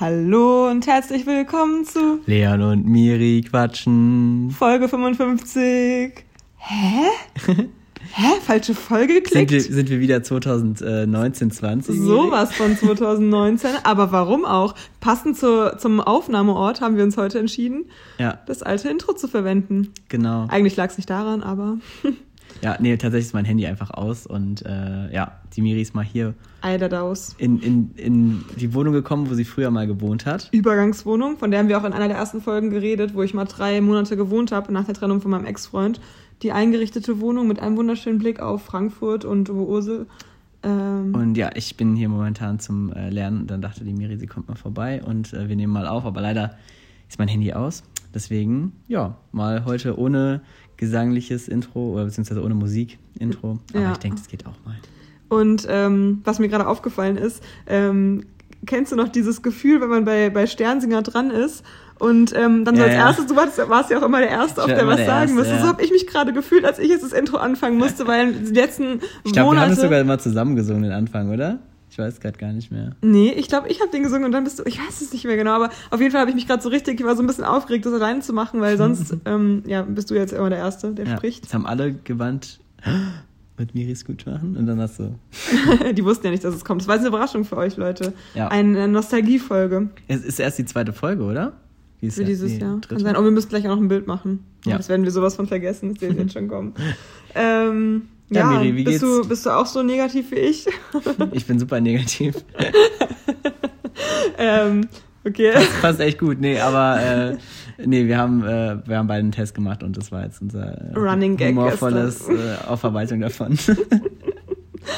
Hallo und herzlich willkommen zu Leon und Miri quatschen. Folge 55. Hä? Hä? Falsche Folge Sind geklickt? wir, sind wir wieder 2019, 20? Miri? Sowas von 2019. Aber warum auch? Passend zu, zum Aufnahmeort haben wir uns heute entschieden, Ja, das alte Intro zu verwenden. genau. Eigentlich lag es nicht daran, aber Ja, nee, tatsächlich ist mein Handy einfach aus und äh, ja, die Miri ist mal hier Eiderdaus. in, in, in die Wohnung gekommen, wo sie früher mal gewohnt hat. Übergangswohnung, von der haben wir auch in einer der ersten Folgen geredet, wo ich mal drei Monate gewohnt habe nach der Trennung von meinem Ex-Freund. Die eingerichtete Wohnung mit einem wunderschönen Blick auf Frankfurt und Ursel. Ähm, Und ja, ich bin hier momentan zum äh, Lernen. Dann dachte die Miri, sie kommt mal vorbei und äh, wir nehmen mal auf. Aber leider ist mein Handy aus. Deswegen, ja, mal heute ohne gesangliches Intro oder beziehungsweise ohne Musik-Intro. Aber Ja. ich denke, das geht auch mal. Und ähm, was mir gerade aufgefallen ist, ähm, kennst du noch dieses Gefühl, wenn man bei, bei Sternsinger dran ist und ähm, dann so Ja, als ja. erstes, du warst, warst ja auch immer der Erste, auf Ich der was der sagen musste. ja. So habe ich mich gerade gefühlt, als ich jetzt das Intro anfangen musste, weil die letzten Ich glaube, wir haben Monate... es sogar immer zusammengesungen, den Anfang, oder? Ich weiß gerade gar nicht mehr. Nee, ich glaube, ich habe den gesungen und dann bist du, ich weiß es nicht mehr genau, aber auf jeden Fall habe ich mich gerade so richtig, ich war so ein bisschen aufgeregt, das alleine zu machen, weil sonst ähm, ja, bist du jetzt immer der Erste, der Ja, spricht. jetzt haben alle gewandt, wird Miris gut machen? Und dann hast du. Die wussten ja nicht, dass es kommt. Das war jetzt eine Überraschung für euch, Leute. Ja. Eine Nostalgiefolge Es ist erst die zweite Folge, oder? Wie für dieses Jahr. dritte? Kann sein. Oh, wir müssen gleich auch noch ein Bild machen. Ja. Das werden wir sowas von vergessen. Das sehen wir jetzt schon kommen. Ähm, Ja, ja, Miri, wie bist, geht's? du, bist du auch so negativ wie ich? Ich bin super negativ. ähm, okay. Passt echt gut. Nee, aber äh, nee, wir haben, äh, wir haben beide einen Test gemacht und das war jetzt unser äh, Running Gag humorvolles äh, Aufarbeitung davon.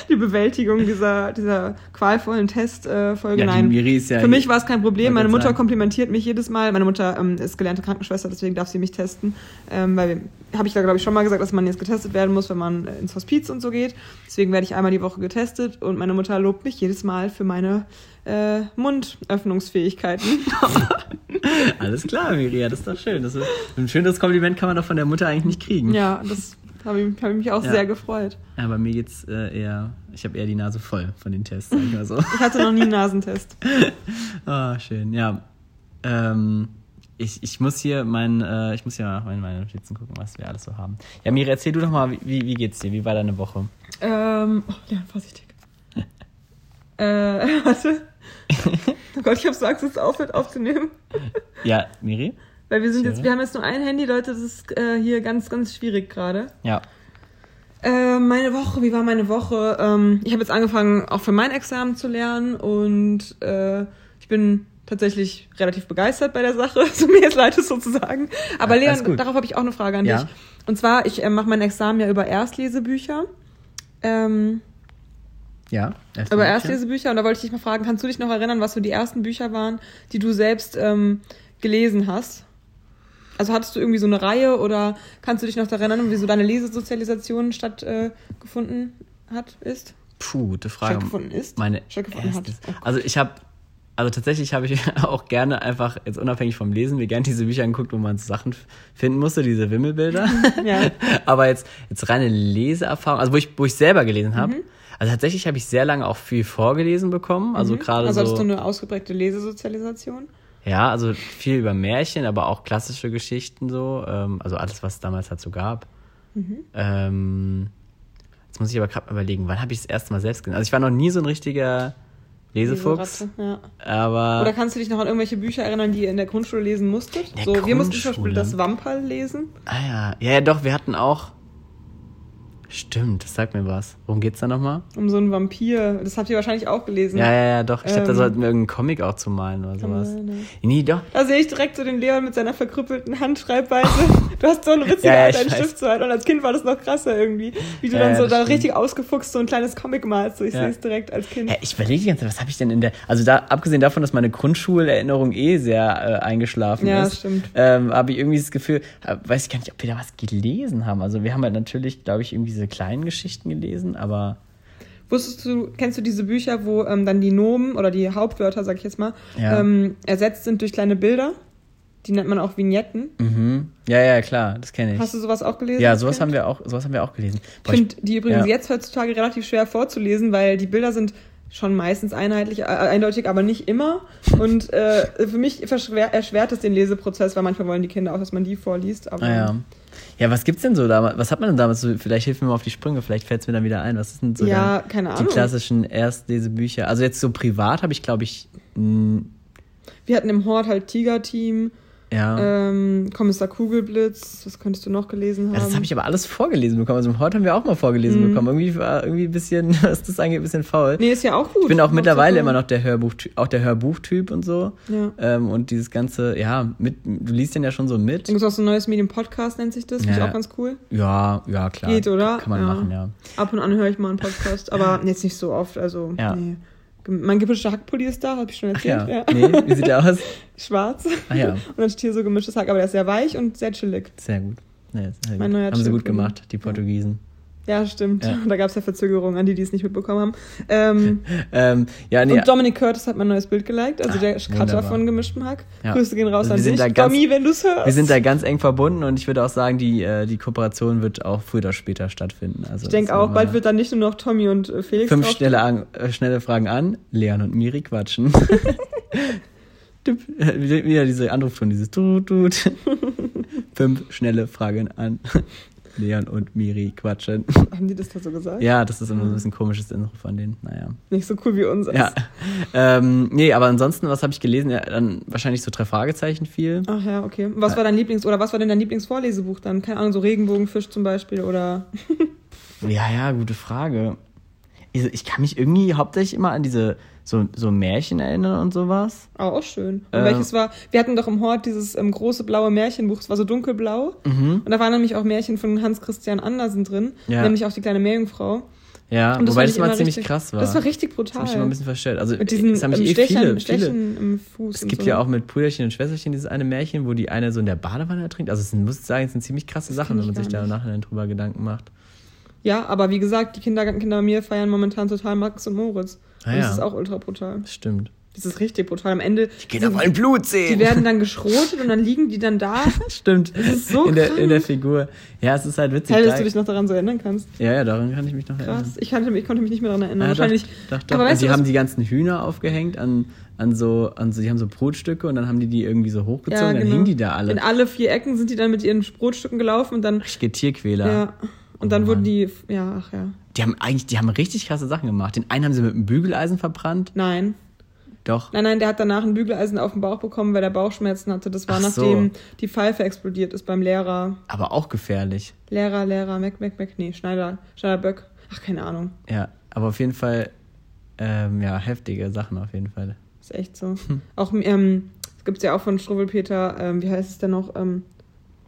Die Bewältigung dieser, dieser qualvollen Testfolge. Äh. Ja, Nein. Ist ja Für mich war es kein Problem. Meine Mutter sagen. komplimentiert mich jedes Mal. Meine Mutter ähm, ist gelernte Krankenschwester, deswegen darf sie mich testen. Ähm, weil, habe ich da, glaube ich, schon mal gesagt, dass man jetzt getestet werden muss, wenn man äh, ins Hospiz und so geht. Deswegen werde ich einmal die Woche getestet und meine Mutter lobt mich jedes Mal für meine äh, Mundöffnungsfähigkeiten. Alles klar, Miri, ja, das ist doch schön. Das ist, ein schönes Kompliment kann man doch von der Mutter eigentlich nicht kriegen. ja, das habe ich, hab ich mich auch Ja. sehr gefreut. Ja, bei mir geht's äh, eher, ich habe eher die Nase voll von den Tests, sag ich mal so. Ich hatte noch nie einen Nasentest. Ah, schön, ja. Ähm, ich, ich muss hier mein, äh, ich muss hier mal in meine Notizen gucken, was wir alles so haben. Ja, Miri, erzähl du doch mal, wie, wie geht's dir? Wie war deine Woche? Ähm, oh, ja, vorsichtig. äh, warte. Oh Gott, ich habe so Angst, es aufhört aufzunehmen. Ja, Miri? Weil wir sind jetzt, wir haben jetzt nur ein Handy, Leute, das ist äh, hier ganz, ganz schwierig gerade. Ja. Äh, meine Woche, wie war meine Woche? Ähm, ich habe jetzt angefangen, auch für mein Examen zu lernen und äh, ich bin tatsächlich relativ begeistert bei der Sache, so mir jetzt leid ist sozusagen. Aber Ja, Leon, darauf habe ich auch eine Frage an Ja. dich. Und zwar, ich äh, mache mein Examen ja über Erstlesebücher. Ähm, Ja. erst über Erstlesebücher und da wollte ich dich mal fragen, kannst du dich noch erinnern, was so die ersten Bücher waren, die du selbst ähm, gelesen hast? Also hattest du irgendwie so eine Reihe oder kannst du dich noch daran erinnern, wie so deine Lesesozialisation stattgefunden äh, hat, ist? Puh, gute Frage. Stattgefunden ist? Meine Stattgefunden hat. Oh. Also ich habe, also tatsächlich habe ich auch gerne einfach, jetzt unabhängig vom Lesen, mir gerne diese Bücher angeguckt, wo man so Sachen finden musste, diese Wimmelbilder. Ja. Aber jetzt, jetzt reine Leseerfahrung, also wo ich, wo ich selber gelesen habe. Mhm. Also tatsächlich habe ich sehr lange auch viel vorgelesen bekommen. Also gerade Also so. du eine ausgeprägte Lesesozialisation? Ja, also viel über Märchen, aber auch klassische Geschichten so. Ähm, also alles, was es damals dazu gab. Mhm. Ähm, jetzt muss ich aber gerade überlegen, wann habe ich das erste Mal selbst gelesen? Also ich war noch nie so ein richtiger Lesefuchs, Ja. aber Oder kannst du dich noch an irgendwelche Bücher erinnern, die ihr in der Grundschule lesen musstet? der so, wir mussten zum Beispiel Grundschule? das Wamperl lesen. ah ja, ja, ja, doch, wir hatten auch. Stimmt, das sagt mir was. Worum geht's da nochmal? Um so einen Vampir. Das habt ihr wahrscheinlich auch gelesen. Ja, ja, ja, doch. Ich glaube, da Ähm, sollten wir irgendeinen Comic auch zu malen oder sowas. sein, ja. Nee, doch. Da sehe ich direkt so den Leon mit seiner verkrüppelten Handschreibweise. Du hast so eine witzige Ja, ja, ich deinen. Stift zu halten. Und als Kind war das noch krasser irgendwie. Wie du Ja, dann ja, so da stimmt. richtig ausgefuchst so ein kleines Comic malst. So, ich Ja. sehe es direkt als Kind. Ja, ich überlege die ganze Zeit, was habe ich denn in der. Also da, abgesehen davon, dass meine Grundschulerinnerung eh sehr äh, eingeschlafen Ja, ist, stimmt. ähm, habe ich irgendwie das Gefühl, äh, weiß ich gar nicht, ob wir da was gelesen haben. Also wir haben halt natürlich, glaube ich, irgendwie diese kleinen Geschichten gelesen, aber Wusstest du, kennst du diese Bücher, wo ähm, dann die Nomen oder die Hauptwörter, sag ich jetzt mal, Ja. ähm, ersetzt sind durch kleine Bilder? Die nennt man auch Vignetten. mhm. ja, ja, klar, das kenne ich. Hast du sowas auch gelesen? ja, sowas haben wir auch, sowas haben wir auch gelesen. Ich Boah, ich- finde die übrigens ja. jetzt heutzutage relativ schwer vorzulesen, weil die Bilder sind schon meistens einheitlich, äh, eindeutig, aber nicht immer. Und äh, für mich erschwert es den Leseprozess, weil manchmal wollen die Kinder auch, dass man die vorliest. Aber Ah, ja. Ja, was gibt's denn so damals? Was hat man denn damals so? Vielleicht hilft mir mal auf die Sprünge, vielleicht fällt's mir dann wieder ein. Was ist denn so Ja, dann die klassischen Erstlesebücher? Also jetzt so privat habe ich, glaube ich, wir hatten im Hort halt Tiger-Team, ja. ähm, Kommissar Kugelblitz, was könntest du noch gelesen haben? Ja, das habe ich aber alles vorgelesen bekommen. Also heute haben wir auch mal vorgelesen Mhm. bekommen. Irgendwie war irgendwie ein bisschen, was das angeht, ein bisschen faul. nee, ist ja auch gut. ich bin auch mittlerweile immer noch der Hörbuch, auch der Hörbuchtyp und so. Ja. Ähm, und dieses ganze, ja, mit, du liest den ja schon so mit. Gibt es auch so ein neues Medium-Podcast, nennt sich das. Finde ich Ja. auch ganz cool. Ja, ja, klar. Geht, oder? Kann man Ja. machen, ja. Ab und an höre ich mal einen Podcast, aber jetzt nicht so oft. Also, Ja. nee. Mein gemischter Hackpulli ist da, habe ich schon Ach ja. erzählt. Nee, wie sieht der aus? Schwarz. Ach ja. Und dann steht hier so gemischtes Hack, aber der ist sehr weich und sehr chillig. Sehr gut. Ja, sehr Mein gut. Haben sie gut gemacht, die Portugiesen. Ja, stimmt. Ja. Da gab es ja Verzögerungen an die, die es nicht mitbekommen haben. Ähm, Ähm, ja, nee. Und Dominic Curtis hat mein neues Bild geliked, also Ah, der Cutter wunderbar. von gemischtem Hack. Ja. Grüße gehen raus Also an dich. da ganz- Domi, wenn du es hörst. Wir sind da ganz eng verbunden und ich würde auch sagen, die, äh, die Kooperation wird auch früher oder später stattfinden. Also ich denke auch, bald wird dann nicht nur noch Tommy und äh, Felix Fünf schnelle, an, äh, schnelle Fragen an, Leon und Miri quatschen. Wieder diese Anrufton, dieses Tut, Tut. Fünf schnelle Fragen an, Leon und Miri quatschen. Haben die das da so gesagt? Ja, das ist immer so ein bisschen komisches Intro von denen. Naja. Nicht so cool wie unseres. Ja. Ähm, nee, aber ansonsten, was habe ich gelesen? Ja, dann wahrscheinlich so drei Fragezeichen viel. Ach ja, okay. Was war dein Lieblings- oder was war denn dein Lieblingsvorlesebuch dann? Keine Ahnung, so Regenbogenfisch zum Beispiel oder. Ja, ja, gute Frage. Ich, ich kann mich irgendwie hauptsächlich immer an diese so, so Märchen erinnern und sowas. Oh, auch schön. Und Ähm. welches war? Wir hatten doch im Hort dieses ähm, große blaue Märchenbuch, es war so dunkelblau. Mhm. Und da waren nämlich auch Märchen von Hans Christian Andersen drin, Ja. nämlich auch die kleine Meerjungfrau. Ja, Und das wobei das mal ziemlich richtig- krass war. Das war richtig Das brutal. hab ich immer ein bisschen verstellt. Also, Mit diesen das haben ähm, mich eh Stechern, viele, viele. Stechen im Fuß. Es gibt so. ja auch mit Brüderchen und Schwesterchen dieses eine Märchen, wo die eine so in der Badewanne ertrinkt. Also, es muss ich sagen, es sind ziemlich krasse Sachen, wenn man sich da nicht. nachher drüber Gedanken macht. Ja, aber wie gesagt, die Kindergartenkinder bei mir feiern momentan total Max und Moritz. Ah, ja. das ist auch ultra brutal. Das stimmt. Das ist richtig brutal. Am Ende. Die Kinder wollen Blut sehen. Die werden dann geschrotet und dann liegen die dann da. Stimmt. Das ist so in, der, in der. Figur. Ja, es ist halt witzig. Hell, dass da- du dich noch daran so erinnern kannst. ja, ja, daran kann ich mich noch erinnern. Krass. Ich, kannte, ich konnte mich nicht mehr daran erinnern. Ja, Wahrscheinlich. Doch, doch, doch. Aber Und weißt die du, was- haben die ganzen Hühner aufgehängt an, an so, an so, die haben so Brotstücke und dann haben die die irgendwie so hochgezogen, dann hingen die da alle. In alle vier Ecken sind die dann mit ihren Brotstücken gelaufen und dann. Richtige Tierquäler. Ja. Und dann Oh wurden die. Ja, ach ja. Die haben eigentlich, die haben richtig krasse Sachen gemacht. Den einen haben sie mit einem Bügeleisen verbrannt. Nein. Doch. Nein, nein, der hat danach ein Bügeleisen auf den Bauch bekommen, weil er Bauchschmerzen hatte. Das war Ach so. nachdem die Pfeife explodiert ist beim Lehrer. Aber auch gefährlich. Lehrer, Lehrer, Mac, Mac, Mac, nee, Schneider, Schneider Böck. Ach, keine Ahnung. Ja, aber auf jeden Fall, ähm, ja, heftige Sachen auf jeden Fall. Ist echt so. Hm. Auch, ähm, es gibt ja auch von Struwwelpeter, ähm, wie heißt es denn noch? Ähm,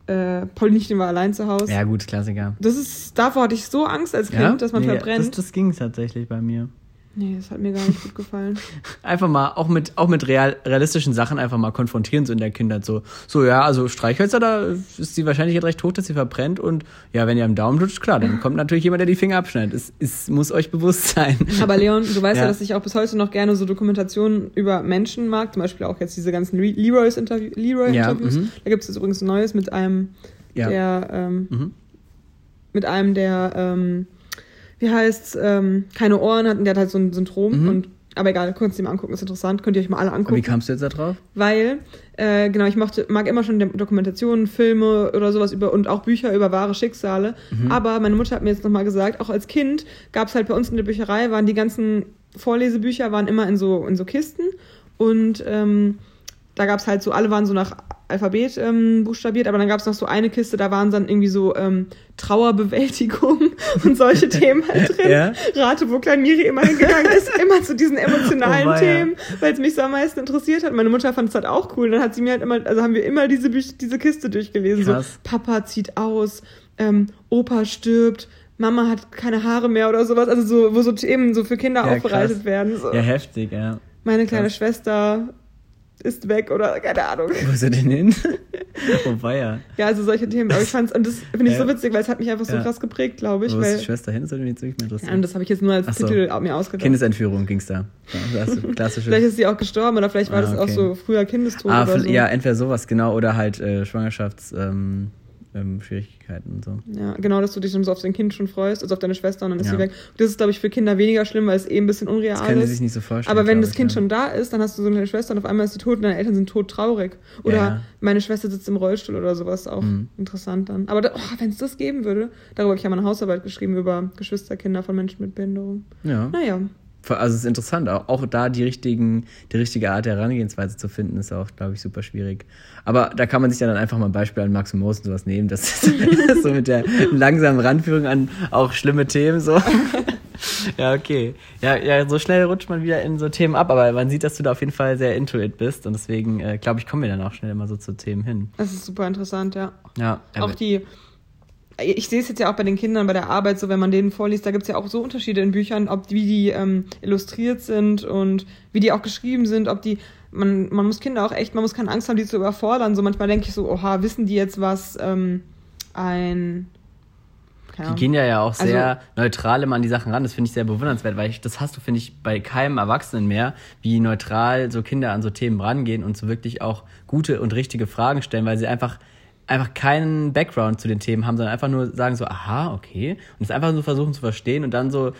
äh, Paulinchen war allein zu Hause. Ja, gut, Klassiker. Das ist, davor hatte ich so Angst als Kind, ja? dass man nee, verbrennt. Das, das ging tatsächlich bei mir. Nee, das hat mir gar nicht gut gefallen. Einfach mal, auch mit, auch mit real, realistischen Sachen einfach mal konfrontieren, so in der Kindheit. So, so ja, also Streichhölzer, da ist die Wahrscheinlichkeit recht hoch, dass sie verbrennt. Und ja, wenn ihr am Daumen lutscht, klar, dann kommt natürlich jemand, der die Finger abschneidet. Es, es muss euch bewusst sein. Aber Leon, du weißt ja. Ja. dass ich auch bis heute noch gerne so Dokumentationen über Menschen mag. Zum Beispiel auch jetzt diese ganzen Le- Leroy's Interview Leroy Ja, Interviews. mhm. Da gibt es jetzt übrigens ein neues mit einem, Ja. der, ähm, Mhm. mit einem, der, ähm, wie heißt's, ähm, keine Ohren hat und der hat halt so ein Syndrom. Mhm. Und, aber egal, könnt ihr mal angucken, ist interessant, könnt ihr euch mal alle Und angucken. wie kamst du jetzt da drauf? Weil, äh, genau, ich mochte, mag immer schon Dokumentationen, Filme oder sowas über und auch Bücher über wahre Schicksale. Aber meine Mutter hat mir jetzt nochmal gesagt, auch als Kind gab es halt bei uns in der Bücherei, waren die ganzen Vorlesebücher waren immer in so, in so Kisten. Und ähm, da gab es halt so, alle waren so nach Alphabet ähm, buchstabiert, aber dann gab es noch so eine Kiste, da waren dann irgendwie so ähm, Trauerbewältigung und solche Themen halt drin. Ja. Rate, wo Klein Miri immer hingegangen ist, immer zu diesen emotionalen Oh. Themen, weil es mich so am meisten interessiert hat. Meine Mutter fand es halt auch cool. Dann hat sie mir halt immer, also haben wir immer diese, Büch diese Kiste durchgelesen. Krass. So, Papa zieht aus, ähm, Opa stirbt, Mama hat keine Haare mehr oder sowas. Also so, wo so Themen so für Kinder Ja, aufbereitet krass. werden. So. Ja, heftig, ja. Meine kleine krass. Schwester ist weg oder keine Ahnung. Wo ist er denn hin? oh, weia. Ja, also solche Themen. Aber ich fand's, und das finde ich so witzig, weil es hat mich einfach so Ja. krass geprägt, glaube ich. Wo ist Weil, die Schwester hin? Würde mich jetzt wirklich mal ja, und interessieren. das habe ich jetzt nur als so. Titel mir ausgedacht. Kindesentführung ging's da. Ja, ist. Vielleicht ist sie auch gestorben oder vielleicht war Ah, das auch so früher Kindestod ah, oder so. ja, entweder sowas, genau, oder halt äh, Schwangerschafts, ähm, ähm, Schwierigkeiten und so. Ja, genau, dass du dich dann so auf dein Kind schon freust, also auf deine Schwester und dann ist Ja. sie weg. Das ist, glaube ich, für Kinder weniger schlimm, weil es eben ein bisschen unreal Das können sie ist. sich nicht so vorstellen. Aber wenn das ich, Kind ja. schon da ist, dann hast du so eine Schwester und auf einmal ist sie tot und deine Eltern sind tot traurig. Oder Ja. meine Schwester sitzt im Rollstuhl oder sowas, auch Mhm. interessant dann. Aber da, oh, wenn es das geben würde, darüber habe ich ja mal eine Hausarbeit geschrieben über Geschwisterkinder von Menschen mit Behinderung. Ja. Naja, Also es ist interessant, auch, auch da die, richtigen, die richtige Art der Herangehensweise zu finden, ist auch, glaube ich, super schwierig. Aber da kann man sich ja dann einfach mal ein Beispiel an Max und Moos und sowas nehmen. Das ist so mit der langsamen Ranführung an auch schlimme Themen so. ja, okay. Ja, ja, so schnell rutscht man wieder in so Themen ab, aber man sieht, dass du da auf jeden Fall sehr into it bist und deswegen, äh, glaube ich, kommen wir dann auch schnell immer so zu Themen hin. das ist super interessant, ja. Ja, Auch die, ich sehe es jetzt ja auch bei den Kindern bei der Arbeit, so wenn man denen vorliest, da gibt es ja auch so Unterschiede in Büchern, ob wie die ähm, illustriert sind und wie die auch geschrieben sind, ob die, man, man muss Kinder auch echt, man muss keine Angst haben, die zu überfordern. So manchmal denke ich so, oha, wissen die jetzt, was ähm, ein Die gehen ja, ja auch Also- sehr neutral immer an die Sachen ran. Das finde ich sehr bewundernswert, weil ich, das hast du, finde ich, bei keinem Erwachsenen mehr, wie neutral so Kinder an so Themen rangehen und so wirklich auch gute und richtige Fragen stellen, weil sie einfach einfach keinen Background zu den Themen haben, sondern einfach nur sagen so, aha, okay. Und es einfach so versuchen zu verstehen und dann so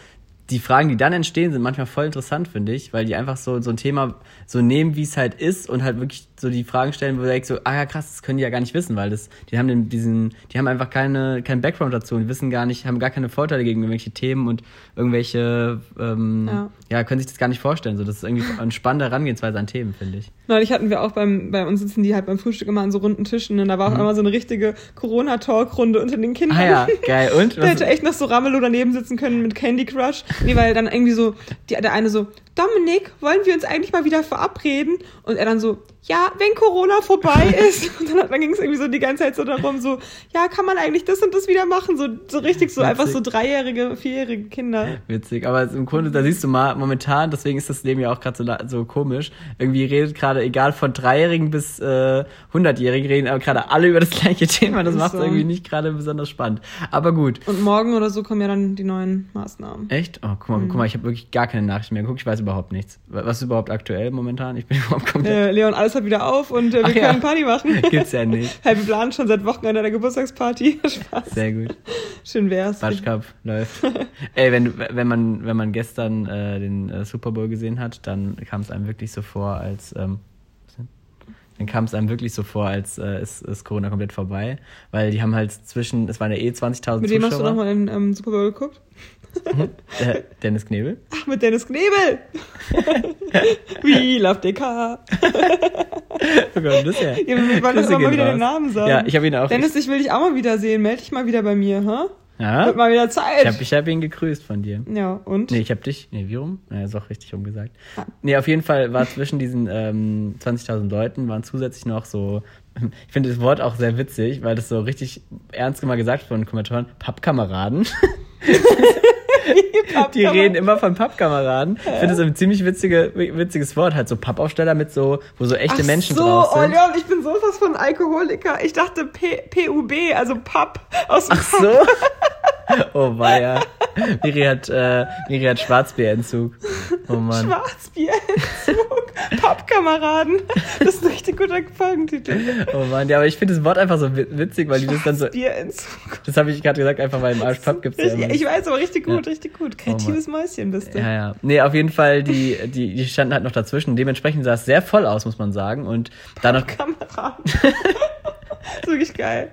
die Fragen, die dann entstehen, sind manchmal voll interessant, finde ich, weil die einfach so, so ein Thema so nehmen, wie es halt ist und halt wirklich so die Fragen stellen, wo du denkst so, ah ja krass, das können die ja gar nicht wissen, weil das, die haben den, diesen, die haben einfach keine, keinen Background dazu und wissen gar nicht, haben gar keine Vorteile gegen irgendwelche Themen und irgendwelche, ähm, Ja. ja. können sich das gar nicht vorstellen. So, das ist irgendwie eine spannende Herangehensweise an Themen, finde ich. Neulich hatten wir auch beim, bei uns sitzen die halt beim Frühstück immer an so runden Tischen und da war auch immer so eine richtige Corona-Talk-Runde unter den Kindern. Mhm. Ah ja, geil. Und? Der hätte echt noch so Ramelow daneben sitzen können mit Candy Crush. Nee, weil dann irgendwie so, die, der eine so, Dominik, wollen wir uns eigentlich mal wieder verabreden? Und er dann so, ja, wenn Corona vorbei ist. Und dann, dann ging es irgendwie so die ganze Zeit so darum, so, ja, kann man eigentlich das und das wieder machen? So, so richtig so, Witzig. einfach so dreijährige, vierjährige Kinder. Witzig, aber im Grunde, da siehst du mal, momentan, deswegen ist das Leben ja auch gerade so, so komisch, irgendwie redet gerade, egal von Dreijährigen bis äh, 100-Jährigen, reden aber gerade alle über das gleiche Thema, das macht es so. irgendwie nicht gerade besonders spannend. Aber gut. Und morgen oder so kommen ja dann die neuen Maßnahmen. Echt? Oh, guck mal, Mhm. guck mal, ich habe wirklich gar keine Nachrichten mehr geguckt, ich weiß überhaupt nichts. Was ist überhaupt aktuell momentan? Ich bin überhaupt komplett... Äh, Leon, alles hat wieder auf und äh, wir Ach ja. können Party machen. Gibt's ja nicht. Hey, wir planen schon seit Wochen an der Geburtstagsparty. Spaß. Sehr gut. Schön wär's. Batsch Cup läuft. Ey, wenn, wenn, man, wenn man gestern äh, den äh, Super Bowl gesehen hat, dann kam es einem wirklich so vor, als. Ähm, dann kam es einem wirklich so vor, als äh, ist, ist Corona komplett vorbei. Weil die haben halt zwischen, es waren ja eh 20.000 Mit wem hast du Zuschauer. nochmal in ähm, Super Bowl geguckt? Äh, Dennis Knebel. Ach, mit Dennis Knebel. We love DK. Oh Gott, ist ja. Wir wollen immer mal wieder raus. den Namen sagen. Ja, ich habe ihn auch. Dennis, ich will dich auch mal wieder sehen. Meld dich mal wieder bei mir, hä? ja? Wird mal wieder Zeit. Ich habe ich hab ihn gegrüßt von dir. ja, und? Nee, ich habe dich. Nee, wie rum? Naja, ist auch richtig rumgesagt. Ah. Nee, auf jeden Fall war zwischen diesen ähm, 20.000 Leuten waren zusätzlich noch so. Ich finde das Wort auch sehr witzig, weil das so richtig ernst mal gesagt von den Kommentatoren. Pappkameraden. Die reden immer von Pappkameraden. Ich finde das ein ziemlich witzige, witziges Wort. Halt so Pappaufsteller mit so, wo so echte Ach Menschen so, drauf oh sind. Leon, ich bin sowas von Alkoholiker. Ich dachte P PUB, also Papp aus dem Ach so. Oh weia. Miri hat, äh, Miri hat Schwarzbierentzug. Oh Mann. Schwarzbierentzug. Pappkameraden. Das ist ein richtig guter Folgentitel. Oh Mann, ja, aber ich finde das Wort einfach so wi- witzig, weil die das dann so. Schwarzbierentzug. Das habe ich gerade gesagt, einfach weil im Arsch Pub gibt's ja ich weiß, aber richtig gut, Ja. richtig gut. Kreatives Mäuschen bist du. Ja, ja. Nee, auf jeden Fall, die, die, die standen halt noch dazwischen. Dementsprechend sah es sehr voll aus, muss man sagen. Und dann noch, Kameraden. ist wirklich geil.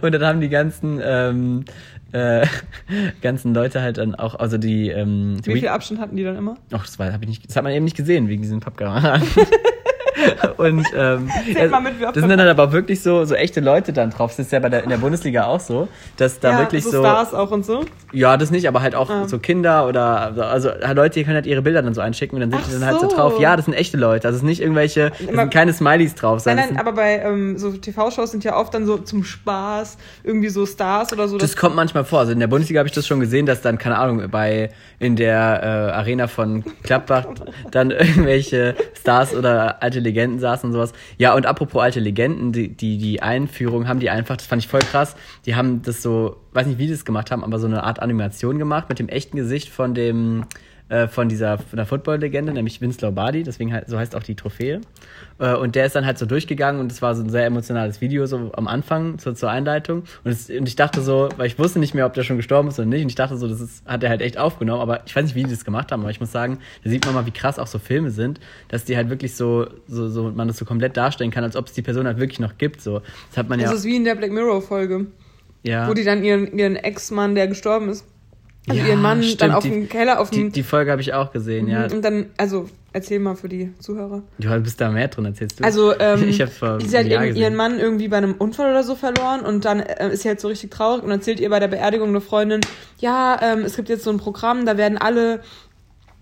und dann haben die ganzen, ähm, äh, ganzen Leute halt dann auch, also die, ähm, die Wie viel Abstand hatten die dann immer? Ach, das, war, hab ich nicht, das hat man eben nicht gesehen, wegen diesen Pappkameraden. Und ähm, wie oft das sind dann aber wirklich so, so echte Leute dann drauf. Das ist ja bei der, in der Bundesliga auch so, dass da ja, wirklich so so. Stars auch und so. Ja, das nicht, aber halt auch Ah. so Kinder oder also halt Leute, die können halt ihre Bilder dann so einschicken und dann sind Ach die dann halt so so. drauf. Ja, das sind echte Leute. Also es ist nicht irgendwelche, das Immer- sind keine Smileys drauf. Nein, nein, das, aber bei ähm, so TV-Shows sind ja oft dann so zum Spaß irgendwie so Stars oder so. das kommt manchmal vor. Also in der Bundesliga habe ich das schon gesehen, dass dann, keine Ahnung, bei in der äh, Arena von Gladbach dann irgendwelche Stars oder alte Legenden saßen und sowas. Ja, und apropos alte Legenden, die, die, die Einführung haben die einfach, das fand ich voll krass, die haben das so, weiß nicht, wie die das gemacht haben, aber so eine Art Animation gemacht mit dem echten Gesicht von dem äh, von dieser von der Football-Legende, nämlich Vince Lombardi, deswegen so heißt auch die Trophäe. Äh, und der ist dann halt so durchgegangen und es war so ein sehr emotionales Video so am Anfang zur, zur Einleitung. Und, es, und ich dachte so, weil ich wusste nicht mehr, ob der schon gestorben ist oder nicht. Und ich dachte so, das ist, hat er halt echt aufgenommen. Aber ich weiß nicht, wie die das gemacht haben. Aber ich muss sagen, da sieht man mal, wie krass auch so Filme sind, dass die halt wirklich so, so, so man das so komplett darstellen kann, als ob es die Person halt wirklich noch gibt. So, das hat man Das ja. ist wie in der Black Mirror-Folge, ja. wo die dann ihren, ihren Ex-Mann, der gestorben ist, also Ja, ihren Mann stimmt, dann auf die- dem Keller, auf die, dem. die Folge habe ich auch gesehen, ja. Und dann, also, erzähl mal für die Zuhörer. Du bist da mehr drin, erzählst du. Also, ähm, ich sie hat ihren, ihren Mann irgendwie bei einem Unfall oder so verloren und dann äh, ist sie halt so richtig traurig und erzählt ihr bei der Beerdigung eine Freundin, ja, ähm, es gibt jetzt so ein Programm, da werden alle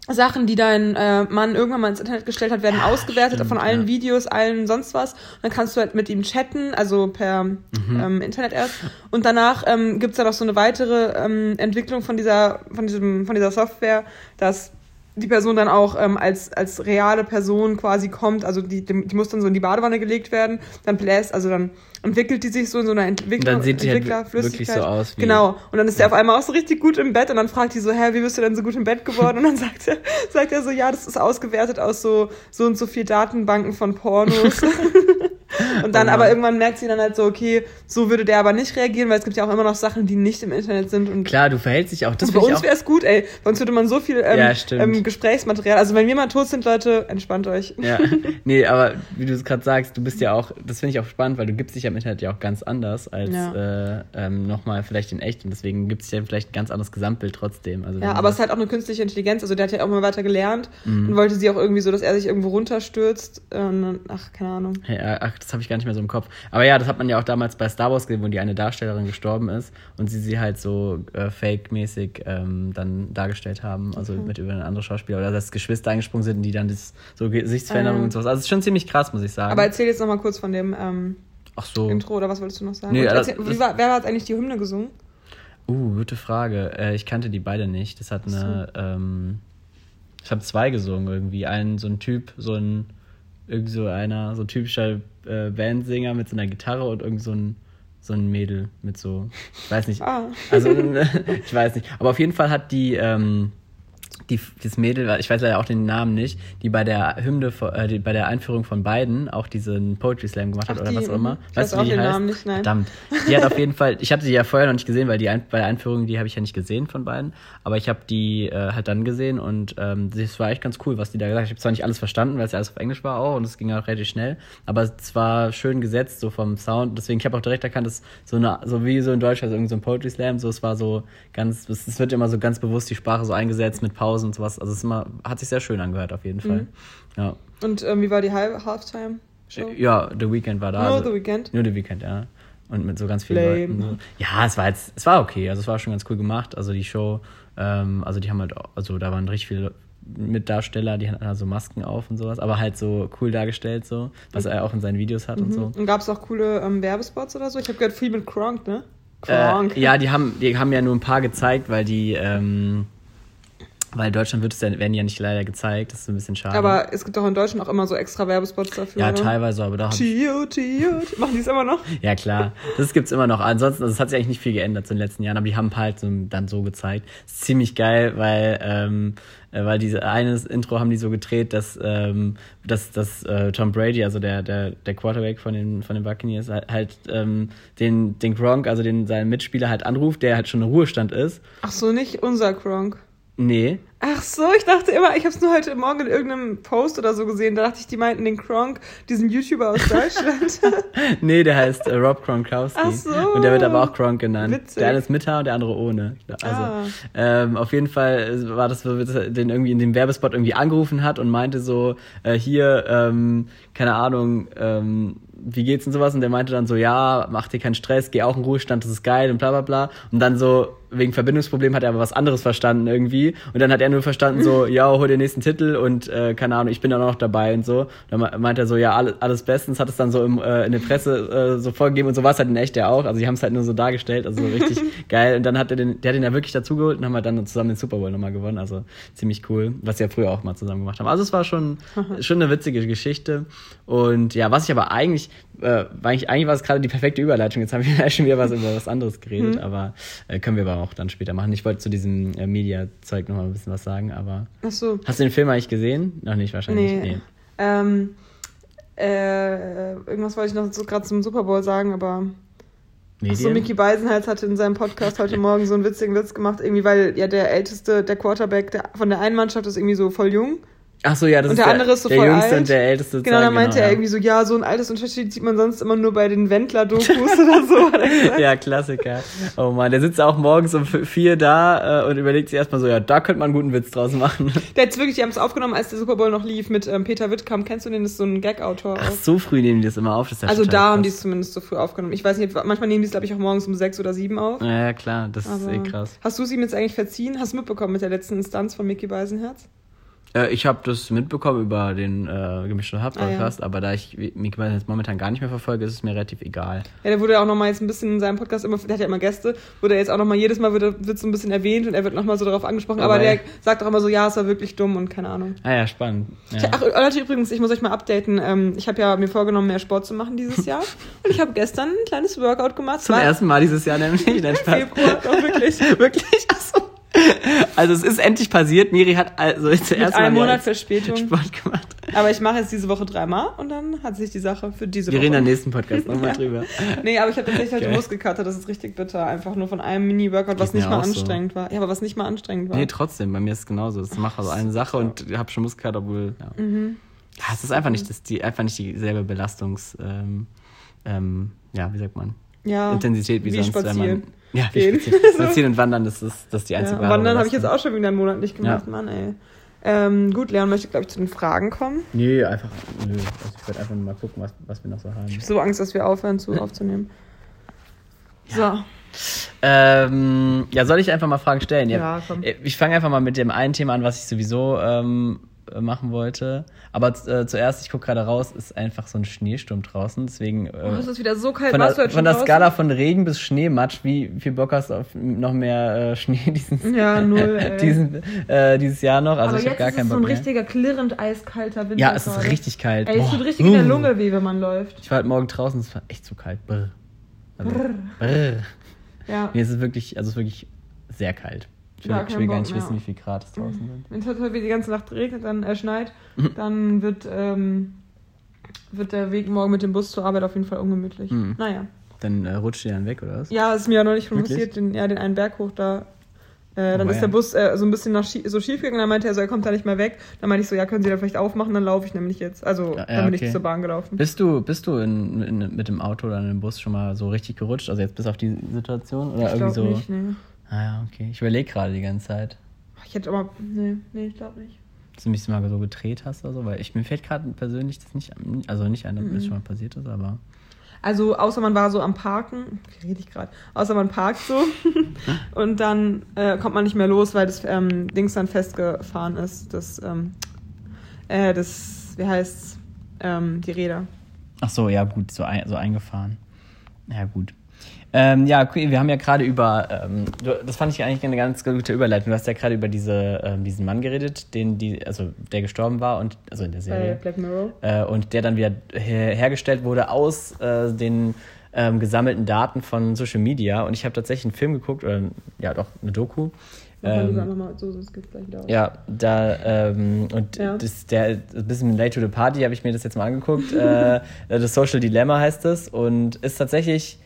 Sachen, die dein äh, Mann irgendwann mal ins Internet gestellt hat, werden ausgewertet stimmt, von allen ja. Videos, allen sonst was. Und dann kannst du halt mit ihm chatten, also per Mhm. ähm, Internet erst. Und danach ähm, gibt's dann noch so eine weitere ähm, Entwicklung von dieser, von diesem, von dieser Software, dass die Person dann auch ähm, als, als reale Person quasi kommt, also die, die, die muss dann so in die Badewanne gelegt werden, dann bläst, also dann entwickelt die sich so in so einer Entwickler, Und dann sieht die halt wirklich so aus wie- Genau. Und dann ist der auf einmal auch so richtig gut im Bett und dann fragt die so, hä, wie bist du denn so gut im Bett geworden? Und dann sagt er, sagt er so, ja, das ist ausgewertet aus so, so und so viel Datenbanken von Pornos. und dann Oh aber irgendwann merkt sie dann halt so, okay, so würde der aber nicht reagieren, weil es gibt ja auch immer noch Sachen, die nicht im Internet sind und Klar, du verhältst dich auch. Das bei uns wäre es gut, ey. Bei uns würde man so viel ähm, Ja, ähm, Gesprächsmaterial. Also wenn wir mal tot sind, Leute, entspannt euch. Ja, nee, aber wie du es gerade sagst, du bist ja auch, das finde ich auch spannend, weil du gibst dich ja im Internet ja auch ganz anders als äh, ähm, nochmal vielleicht in echt und deswegen gibt es ja vielleicht ein ganz anderes Gesamtbild trotzdem. Also Ja, aber es ist halt auch eine künstliche Intelligenz. Also der hat ja auch mal weiter gelernt Mhm. und wollte sie auch irgendwie so, dass er sich irgendwo runterstürzt. Und, ach, keine Ahnung. Ja, ach, das habe ich gar nicht mehr so im Kopf. Aber ja, das hat man ja auch damals bei Star Wars gesehen, wo die eine Darstellerin gestorben ist und sie sie halt so äh, fake-mäßig ähm, dann dargestellt haben, also mit über eine andere Schauspieler oder dass Geschwister eingesprungen sind, die dann das, so Gesichtsveränderungen Ah. und sowas. Also es ist schon ziemlich krass, muss ich sagen. Aber erzähl jetzt noch mal kurz von dem ähm, ach so. Intro oder was wolltest du noch sagen? Nee, Und das- erzähl, war, wer hat eigentlich die Hymne gesungen? Uh, gute Frage. Äh, ich kannte die beide nicht. Das hat eine. Ähm, ich habe zwei gesungen irgendwie. Ein so ein Typ, so ein irgend so einer, so ein typischer äh, Bandsänger mit so einer Gitarre und irgend so ein so ein Mädel mit so, ich weiß nicht. Ah. Also ich weiß nicht. Aber auf jeden Fall hat die ähm, die, das Mädel, ich weiß leider auch den Namen nicht, die bei der Hymne, äh, die, bei der Einführung von beiden auch diesen Poetry Slam gemacht hat Ach, oder die, was auch immer. Ich weiß auch wie den heißt? Namen nicht, nein. Verdammt. Die hat auf jeden Fall, ich habe sie ja vorher noch nicht gesehen, weil die ein, bei der Einführung, die habe ich ja nicht gesehen von beiden, aber ich habe die äh, halt dann gesehen und ähm, das war echt ganz cool, was die da gesagt hat. Ich habe zwar nicht alles verstanden, weil es ja alles auf Englisch war auch und es ging auch relativ schnell, aber es war schön gesetzt so vom Sound, deswegen ich habe auch direkt erkannt, dass so eine so wie so in Deutsch also irgendwie so ein Poetry Slam, so es war so ganz es, es wird immer so ganz bewusst die Sprache so eingesetzt mit Pausen und sowas, also es ist immer hat sich sehr schön angehört auf jeden Fall. Ja. Und ähm, wie war die Halftime? Show? Ja, The Weeknd war da. Nur also- The Weeknd? Nur The Weeknd, ja. Und mit so ganz vielen Lame. Leuten. So. Ja, es war jetzt, es war okay. Also es war schon ganz cool gemacht. Also die Show, ähm, also die haben halt, also da waren richtig viele Mitdarsteller, die hatten also Masken auf und sowas, aber halt so cool dargestellt, so, was er auch in seinen Videos hat und so. Und gab es auch coole ähm, Werbespots oder so? Ich habe gehört, viel mit Kronk, ne? Kronk. Äh, ja, die haben, die haben ja nur ein paar gezeigt, weil die, ähm, weil in Deutschland wird es ja, werden ja nicht leider gezeigt, das ist ein bisschen schade. Aber es gibt doch in Deutschland auch immer so extra Werbespots dafür. ja, oder? teilweise, aber da Tio, Tio. Machen die es immer noch? Ja, klar. Das gibt's immer noch. Ansonsten, also es hat sich eigentlich nicht viel geändert in den letzten Jahren, aber die haben halt so, dann so gezeigt. ist ziemlich geil, weil, ähm, äh, weil diese eines Intro haben die so gedreht, dass, ähm, dass, dass äh, Tom Brady, also der, der, der Quarterback von den, von den Buccaneers, halt, halt ähm, den, den Gronk, also den seinen Mitspieler halt anruft, der halt schon im Ruhestand ist. Ach so, nicht unser Kronk. Nee. Ach so, ich dachte immer, ich habe es nur heute Morgen in irgendeinem Post oder so gesehen. Da dachte ich, die meinten den Kronk, diesen YouTuber aus Deutschland. Nee, der heißt äh, Rob Gronkowski. Ach so. Und der wird aber auch Gronk genannt. Witzig. Der eine ist mit Haar und der andere ohne. Also, Ah. ähm, auf jeden Fall war das dass er den irgendwie in dem Werbespot irgendwie angerufen hat und meinte so, äh, hier, ähm, keine Ahnung, ähm, wie geht's und sowas? Und der meinte dann so, ja, mach dir keinen Stress, geh auch in Ruhestand, das ist geil und bla bla bla. Und dann so, wegen Verbindungsproblem hat er aber was anderes verstanden irgendwie. Und dann hat er nur verstanden so, ja, hol den nächsten Titel und äh, keine Ahnung, ich bin dann auch noch dabei und so. Dann me- meint er so, ja, alles, alles bestens, hat es dann so im, äh, in der Presse äh, so vorgegeben und so war es halt in echt ja auch. Also die haben es halt nur so dargestellt, also so richtig geil. Und dann hat er den, der hat ihn ja wirklich dazugeholt und haben halt dann zusammen den Super Bowl nochmal gewonnen. Also ziemlich cool, was sie ja früher auch mal zusammen gemacht haben. Also es war schon, schon eine witzige Geschichte. Und ja, was ich aber eigentlich, eigentlich, äh, war eigentlich, eigentlich war es gerade die perfekte Überleitung. Jetzt haben wir schon wieder was über was anderes geredet, Mhm. aber äh, können wir aber auch dann später machen. Ich wollte zu diesem äh, Media-Zeug noch mal ein bisschen was sagen, aber. Ach so. Hast du den Film eigentlich gesehen? Noch nicht wahrscheinlich. Nee. Ähm, äh, irgendwas wollte ich noch so gerade zum Super Bowl sagen, aber. Medien? Ach so, Mickey Beisenherz hatte in seinem Podcast heute Morgen so einen witzigen Witz gemacht, irgendwie, weil ja der älteste, der Quarterback der, von der einen Mannschaft ist irgendwie so voll jung. Ach so, ja, das Und ist der andere ist so der voll jüngste alt. und der älteste. Genau, dann meinte er ja. irgendwie so, ja, so ein altes Unterschied sieht man sonst immer nur bei den Wendler-Dokus oder so. er. Ja, Klassiker. Oh man, der sitzt auch morgens um vier da äh, und überlegt sich erstmal so, ja, da könnte man einen guten Witz draus machen. Der hat's wirklich, die haben es aufgenommen, als der Super Bowl noch lief mit ähm, Peter Wittkamp. Kennst du den? Das ist so ein Gag-Autor. Ach, so früh nehmen die das immer auf. Das ist ja Also da haben die es zumindest so früh aufgenommen. Ich weiß nicht, manchmal nehmen die es, glaube ich, auch morgens um sechs oder sieben auf. Ja, klar, das ist Aber eh krass. Hast du es ihm jetzt eigentlich verziehen? Hast du mitbekommen mit der letzten Instanz von Mickey Beisenherz? Äh, ich habe das mitbekommen über den äh, gemischten Hub Ah, ja. Podcast, aber da ich Mickey jetzt momentan gar nicht mehr verfolge, ist es mir relativ egal. Ja, der wurde ja auch nochmal jetzt ein bisschen in seinem Podcast immer, der hat ja immer Gäste, wurde er jetzt auch nochmal, jedes Mal wird, wird so ein bisschen erwähnt und er wird nochmal so darauf angesprochen, aber, Aber der ja. sagt auch immer so, ja, es war wirklich dumm und keine Ahnung. Ah ja, spannend. Ja. Ach, Leute, übrigens, ich muss euch mal updaten. Ähm, ich habe ja mir vorgenommen, mehr Sport zu machen dieses Jahr. Und ich habe gestern ein kleines Workout gemacht. Zum ersten Mal dieses Jahr nämlich. Nein, Spaß. Februar, doch wirklich. Wirklich? Achso. Also es ist endlich passiert. Miri hat also zuerst Mit einem wieder Monat Verspätung. Sport gemacht. Aber ich mache jetzt diese Woche dreimal und dann hat sich die Sache für diese Wir Woche. reden am nächsten Podcast nochmal Ja. drüber. Nee, aber ich habe tatsächlich heute Geil. Muskelkater, das ist richtig bitter. Einfach nur von einem Mini-Workout, was nicht mal auch so. anstrengend war. Ja, aber was nicht mal anstrengend war. Nee, trotzdem, bei mir ist es genauso. Ich mache also eine Sache und habe schon Muskelkater, obwohl, ja. Mhm. ja. Es ist einfach nicht, das, die, einfach nicht dieselbe Belastungs, ähm, ähm, ja, wie sagt man? ja, Intensität wie, wie sonst, wenn spazieren. man. Ja, wie Gehen. spazieren. und wandern, das ist, das ist die Ja, einzige und wahre Wandern habe ich jetzt auch schon wieder einen Monat nicht gemacht, Ja. Mann, ey. Ähm, gut, Leon möchte, glaube ich, zu den Fragen kommen. Nee, einfach, nö. Also ich werde einfach nur mal gucken, was, was wir noch so haben. Ich habe so Angst, dass wir aufhören zu aufzunehmen. So. Ähm, ja, soll ich einfach mal Fragen stellen? Ja, komm. Ich fange einfach mal mit dem einen Thema an, was ich sowieso ähm, machen wollte. Aber äh, zuerst, ich gucke gerade raus, ist einfach so ein Schneesturm draußen. Deswegen äh, Oh, es ist wieder so kalt. von, der, von der? Skala von Regen bis Schneematsch, wie viel Bock hast du auf noch mehr äh, Schnee diesen, Ja, null, diesen, äh, dieses Jahr noch? Also Aber ich habe gar ist keinen es so Bock ein mehr. richtiger, klirrend eiskalter Winter. Ja, es ist richtig kalt. Ey, es tut richtig in der Uh. Lunge weh, wenn man läuft. Ich war heute Morgen draußen, es war echt zu kalt. Brr. Also, Brr. brr. Ja. Nee, es ist wirklich, also es ist wirklich sehr kalt. Ich will, Gar ich will gar nicht mehr. wissen, wie viel Grad es draußen sind. Wenn es heute die ganze Nacht regnet, dann äh, schneit, Mhm. dann wird, ähm, wird der Weg morgen mit dem Bus zur Arbeit auf jeden Fall ungemütlich. Mhm. Naja. Dann äh, rutscht ihr dann weg, oder was? Ja, ist mir ja noch nicht passiert, den, ja, den einen Berg hoch da. Äh, dann Oh, ist ja. der Bus äh, so ein bisschen nach schie so schief gegangen, dann meinte er so, er kommt da nicht mehr weg. Dann meinte ich so, ja, können Sie da vielleicht aufmachen, dann laufe ich nämlich jetzt. Also, Ja, ja, dann bin okay. ich zur Bahn gelaufen. Bist du, bist du in, in, mit dem Auto oder in dem Bus schon mal so richtig gerutscht? Also jetzt bis auf die Situation? Oder ich irgendwie so. nicht, nee. Ah ja, okay. Ich überlege gerade die ganze Zeit. Ich hätte aber, nee, nee, ich glaube nicht. Dass du mich mal so gedreht hast oder so, weil ich mir fällt gerade persönlich das nicht, also nicht ein, dass mir das Mhm. schon mal passiert ist, aber. Also, außer man war so am Parken, rede ich gerade, außer man parkt so und dann äh, kommt man nicht mehr los, weil das ähm, Dings dann festgefahren ist. Das, ähm, äh, das, wie heißt's, ähm, die Räder. Ach so, ja gut, so, ein, so eingefahren. Ja gut. Ähm, ja, okay, wir haben ja gerade über, ähm, das fand ich eigentlich eine ganz gute Überleitung. Du hast ja gerade über diese, ähm, diesen Mann geredet, den die, also der gestorben war und also in der Bei Serie Black Mirror. äh, und der dann wieder her hergestellt wurde aus äh, den ähm, gesammelten Daten von Social Media. Und ich habe tatsächlich einen Film geguckt oder ja doch eine Doku. Mal Ähm, so, ja, da, ähm, und Ja. das, der, ein bisschen late to the party habe ich mir das jetzt mal angeguckt. äh, das Social Dilemma heißt es und ist tatsächlich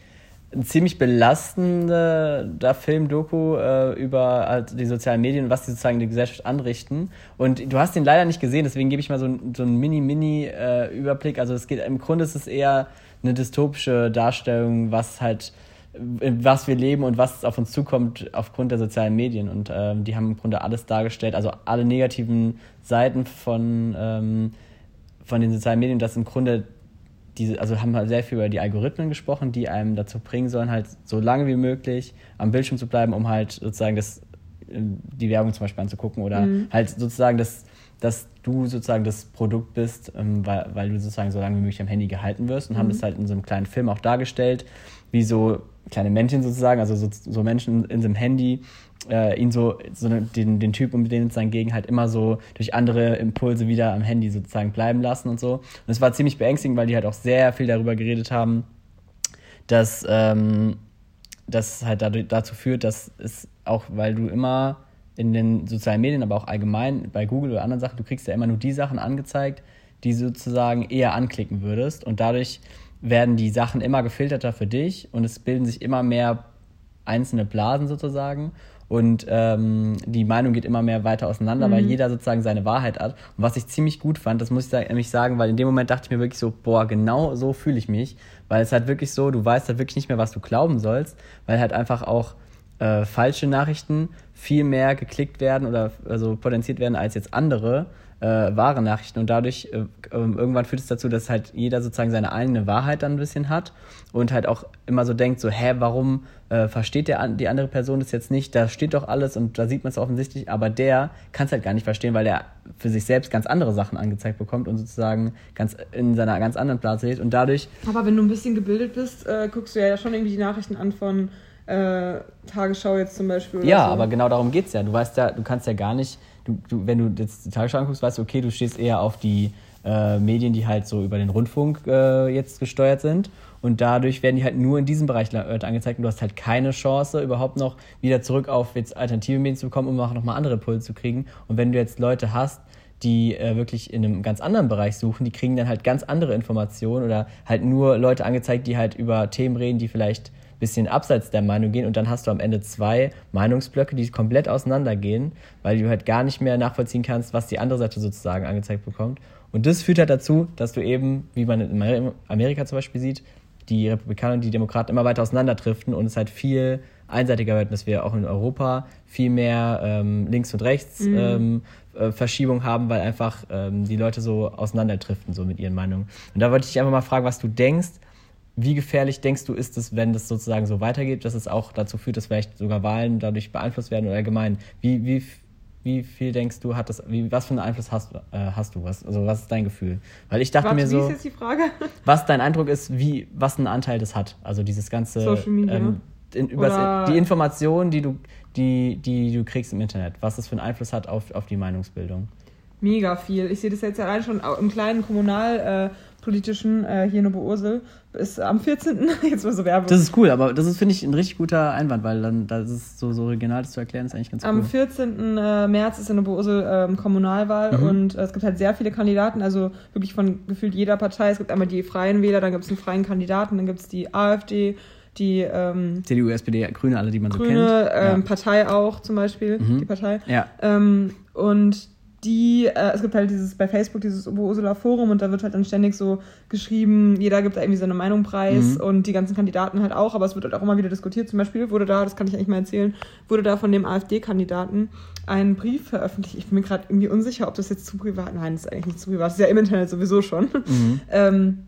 ein ziemlich belastender Film-Doku äh, über halt die sozialen Medien und was die sozusagen die Gesellschaft anrichten. Und du hast den leider nicht gesehen, deswegen gebe ich mal so, so einen Mini-Mini-Überblick. also es geht, im Grunde ist es eher eine dystopische Darstellung, was halt in was wir leben und was auf uns zukommt aufgrund der sozialen Medien. Und ähm, die haben im Grunde alles dargestellt, also alle negativen Seiten von, ähm, von den sozialen Medien, dass im Grunde diese, also haben halt sehr viel über die Algorithmen gesprochen, die einem dazu bringen sollen, halt so lange wie möglich am Bildschirm zu bleiben, um halt sozusagen das, äh, die Werbung zum Beispiel anzugucken oder Mhm. halt sozusagen das, dass du sozusagen das Produkt bist, ähm, weil, weil du sozusagen so lange wie möglich am Handy gehalten wirst und haben Mhm. das halt in so einem kleinen Film auch dargestellt, wie so kleine Männchen sozusagen, also so, so Menschen in dem Handy, äh, ihn so, so den, den Typ um den sein Gegen halt immer so durch andere Impulse wieder am Handy sozusagen bleiben lassen und so. Und es war ziemlich beängstigend, weil die halt auch sehr viel darüber geredet haben, dass ähm, das halt dadurch, dazu führt, dass es auch, weil du immer in den sozialen Medien, aber auch allgemein bei Google oder anderen Sachen, du kriegst ja immer nur die Sachen angezeigt, die sozusagen eher anklicken würdest. Und dadurch werden die Sachen immer gefilterter für dich und es bilden sich immer mehr einzelne Blasen sozusagen. Und ähm, die Meinung geht immer mehr weiter auseinander, mhm. weil jeder sozusagen seine Wahrheit hat. Und was ich ziemlich gut fand, das muss ich nämlich sagen, weil in dem Moment dachte ich mir wirklich so, boah, genau so fühle ich mich. Weil es halt wirklich so, du weißt halt wirklich nicht mehr, was du glauben sollst, weil halt einfach auch äh, falsche Nachrichten viel mehr geklickt werden oder also potenziert werden als jetzt andere äh, wahre Nachrichten und dadurch äh, ähm, irgendwann führt es dazu, dass halt jeder sozusagen seine eigene Wahrheit dann ein bisschen hat und halt auch immer so denkt, so, hä, warum äh, versteht der, die andere Person das jetzt nicht? Da steht doch alles und da sieht man es offensichtlich, aber der kann es halt gar nicht verstehen, weil er für sich selbst ganz andere Sachen angezeigt bekommt und sozusagen ganz in seiner ganz anderen Platz lebt und dadurch. Aber wenn du ein bisschen gebildet bist, äh, guckst du ja schon irgendwie die Nachrichten an von äh, Tagesschau jetzt zum Beispiel. ja, so. aber genau darum geht es ja. Du weißt ja, du kannst ja gar nicht, du, du, wenn du jetzt die Tagesschau anguckst, weißt du, okay, du stehst eher auf die äh, Medien, die halt so über den Rundfunk äh, jetzt gesteuert sind. Und dadurch werden die halt nur in diesem Bereich äh, angezeigt und du hast halt keine Chance, überhaupt noch wieder zurück auf jetzt alternative Medien zu bekommen, um auch nochmal andere Pulse zu kriegen. Und wenn du jetzt Leute hast, die äh, wirklich in einem ganz anderen Bereich suchen, die kriegen dann halt ganz andere Informationen oder halt nur Leute angezeigt, die halt über Themen reden, die vielleicht bisschen abseits der Meinung gehen und dann hast du am Ende zwei Meinungsblöcke, die komplett auseinandergehen, weil du halt gar nicht mehr nachvollziehen kannst, was die andere Seite sozusagen angezeigt bekommt. Und das führt halt dazu, dass du eben, wie man in Amerika zum Beispiel sieht, die Republikaner und die Demokraten immer weiter auseinanderdriften und es halt viel einseitiger wird, dass wir auch in Europa viel mehr ähm, links und rechts mhm. ähm, äh, Verschiebung haben, weil einfach ähm, die Leute so auseinanderdriften so mit ihren Meinungen. Und da wollte ich dich einfach mal fragen, was du denkst, wie gefährlich denkst du, ist es, wenn das sozusagen so weitergeht, dass es auch dazu führt, dass vielleicht sogar Wahlen dadurch beeinflusst werden oder allgemein? Wie, wie, wie viel denkst du, hat das, wie, was für einen Einfluss hast, äh, hast du? Was, also was ist dein Gefühl? Weil ich dachte Warte, mir so. Wie ist jetzt die Frage? Was dein Eindruck ist, wie, was ein Anteil das hat? Also dieses ganze. Social Media. Ähm, in, übers, die Informationen, die du, die, die du kriegst im Internet, was das für einen Einfluss hat auf, auf die Meinungsbildung. Mega viel. Ich sehe das jetzt allein schon im kleinen Kommunal. Äh, äh, hier in Oberursel ist am 14. jetzt mal so Werbung. Das ist cool, aber das ist, finde ich, ein richtig guter Einwand, weil dann das ist so, so regional das zu erklären, ist eigentlich ganz cool. Am 14. Äh, März ist in Oberursel ähm, Kommunalwahl mhm. und äh, es gibt halt sehr viele Kandidaten, also wirklich von gefühlt jeder Partei. Es gibt einmal die Freien Wähler, dann gibt es einen freien Kandidaten, dann gibt es die AfD, die ähm, CDU, SPD, Grüne, alle, die man Grüne, so kennt. Ähm, ja. Partei auch zum Beispiel, mhm. die Partei. Ja. Ähm, und die, äh, es gibt halt dieses bei Facebook dieses Ursula Forum und da wird halt dann ständig so geschrieben, jeder gibt da irgendwie seine Meinung preis mhm. und die ganzen Kandidaten halt auch, aber es wird halt auch immer wieder diskutiert. Zum Beispiel wurde da, das kann ich eigentlich mal erzählen, wurde da von dem AfD-Kandidaten ein Brief veröffentlicht. Ich bin mir gerade irgendwie unsicher, ob das jetzt zu privat, nein, das ist eigentlich nicht zu privat, das ist ja im Internet sowieso schon. Mhm. ähm,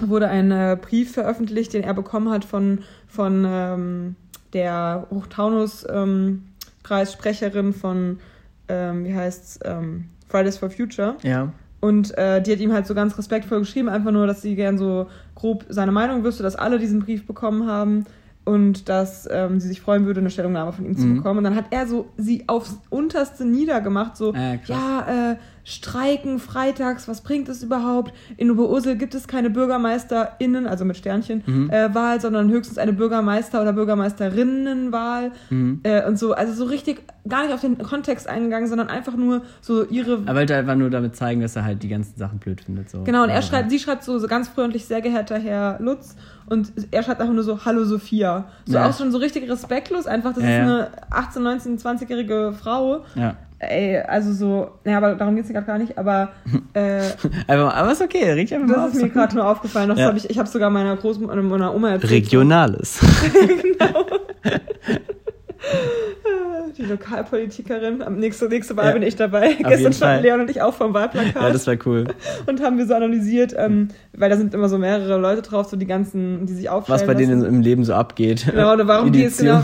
wurde ein äh, Brief veröffentlicht, den er bekommen hat von, von ähm, der Hochtaunus-Kreissprecherin ähm, von ähm, wie heißt's, ähm, Fridays for Future. Ja. Und äh, die hat ihm halt so ganz respektvoll geschrieben, einfach nur, dass sie gern so grob seine Meinung wüsste, dass alle diesen Brief bekommen haben und dass ähm, sie sich freuen würde, eine Stellungnahme von ihm mhm. zu bekommen. Und dann hat er so sie aufs unterste niedergemacht, so, äh, ja, äh, Streiken freitags, was bringt es überhaupt? In Oberursel gibt es keine BürgermeisterInnen, also mit Sternchen, mhm. äh, Wahl, sondern höchstens eine Bürgermeister- oder Bürgermeisterinnenwahl mhm. äh, und so. Also so richtig gar nicht auf den Kontext eingegangen, sondern einfach nur so ihre. Er wollte einfach nur damit zeigen, dass er halt die ganzen Sachen blöd findet. So. Genau, und er schreibt, sie schreibt so, so ganz freundlich, sehr geehrter Herr Lutz. Und er schreibt einfach nur so, hallo Sophia. So ja. auch schon so richtig respektlos, einfach, das ja, ist eine 18, 19, 20-jährige Frau. Ja ey, also so, naja, aber darum geht es gerade gar nicht, aber. Äh, aber, aber ist okay, red einfach mal Das ist mir gerade nur aufgefallen, das ja. habe ich, ich habe sogar meiner Großmutter meiner Oma erzählt. Regionales. genau. die Lokalpolitikerin. Am nächste, nächste Wahl Ja, bin ich dabei. Gestern standen Leon und ich auch vom Wahlplakat. Ja, das wäre cool. und haben wir so analysiert, ähm, weil da sind immer so mehrere Leute drauf, so die ganzen, die sich aufstellen Was bei lassen. denen im Leben so abgeht. Genau, oder warum Wie die jetzt genau,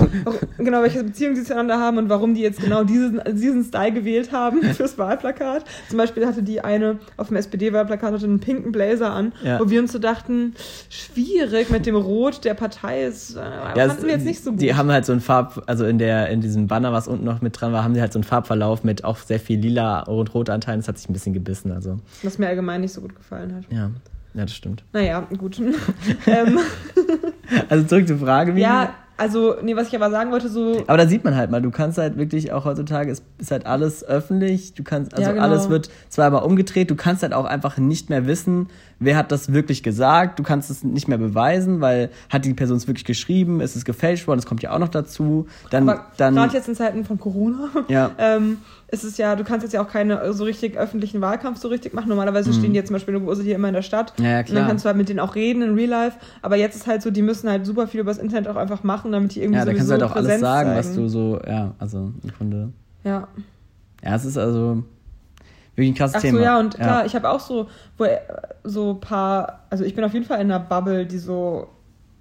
genau, welche Beziehung sie zueinander haben und warum die jetzt genau diesen, diesen Style gewählt haben fürs Wahlplakat. Zum Beispiel hatte die eine auf dem SPD-Wahlplakat hatte einen pinken Blazer an, Ja. wo wir uns so dachten, schwierig mit dem Rot der Partei ist, äh, Ja, fanden wir jetzt nicht so gut. Die haben halt so ein Farb, also in der, in diesem Banner, was unten noch mit dran war, haben sie halt so einen Farbverlauf mit auch sehr viel lila und rote Anteilen. Das hat sich ein bisschen gebissen, also. was mir allgemein nicht so gut gefallen hat. Ja, ja, das stimmt. Naja, gut. ähm, Also zurück zur Frage, wie. ja, also, nee, was ich aber sagen wollte, so, Aber da sieht man halt mal, du kannst halt wirklich auch heutzutage, es ist halt alles öffentlich, du kannst, also Ja, genau. alles wird zweimal umgedreht, du kannst halt auch einfach nicht mehr wissen, wer hat das wirklich gesagt, du kannst es nicht mehr beweisen, weil hat die Person es wirklich geschrieben, ist es gefälscht worden, das kommt ja auch noch dazu. Dann, aber dann, gerade jetzt in Zeiten von Corona, ja, ähm, ist es ja, du kannst jetzt ja auch keine so richtig öffentlichen Wahlkampf so richtig machen. Normalerweise stehen die jetzt zum Beispiel in Ursel hier immer in der Stadt. Mhm. Ja, ja, Und dann klar. kannst du halt mit denen auch reden in Real Life. Aber jetzt ist halt so, die müssen halt super viel übers Internet auch einfach machen, damit die irgendwie ja, da kannst du halt auch alles sagen, was zeigen. du so, ja, also im Grunde. Ja. Ja, es ist also wirklich ein krasses Ach so, Thema. ja, und klar, ich habe auch so, wo so paar, also ich bin auf jeden Fall in einer Bubble, die so,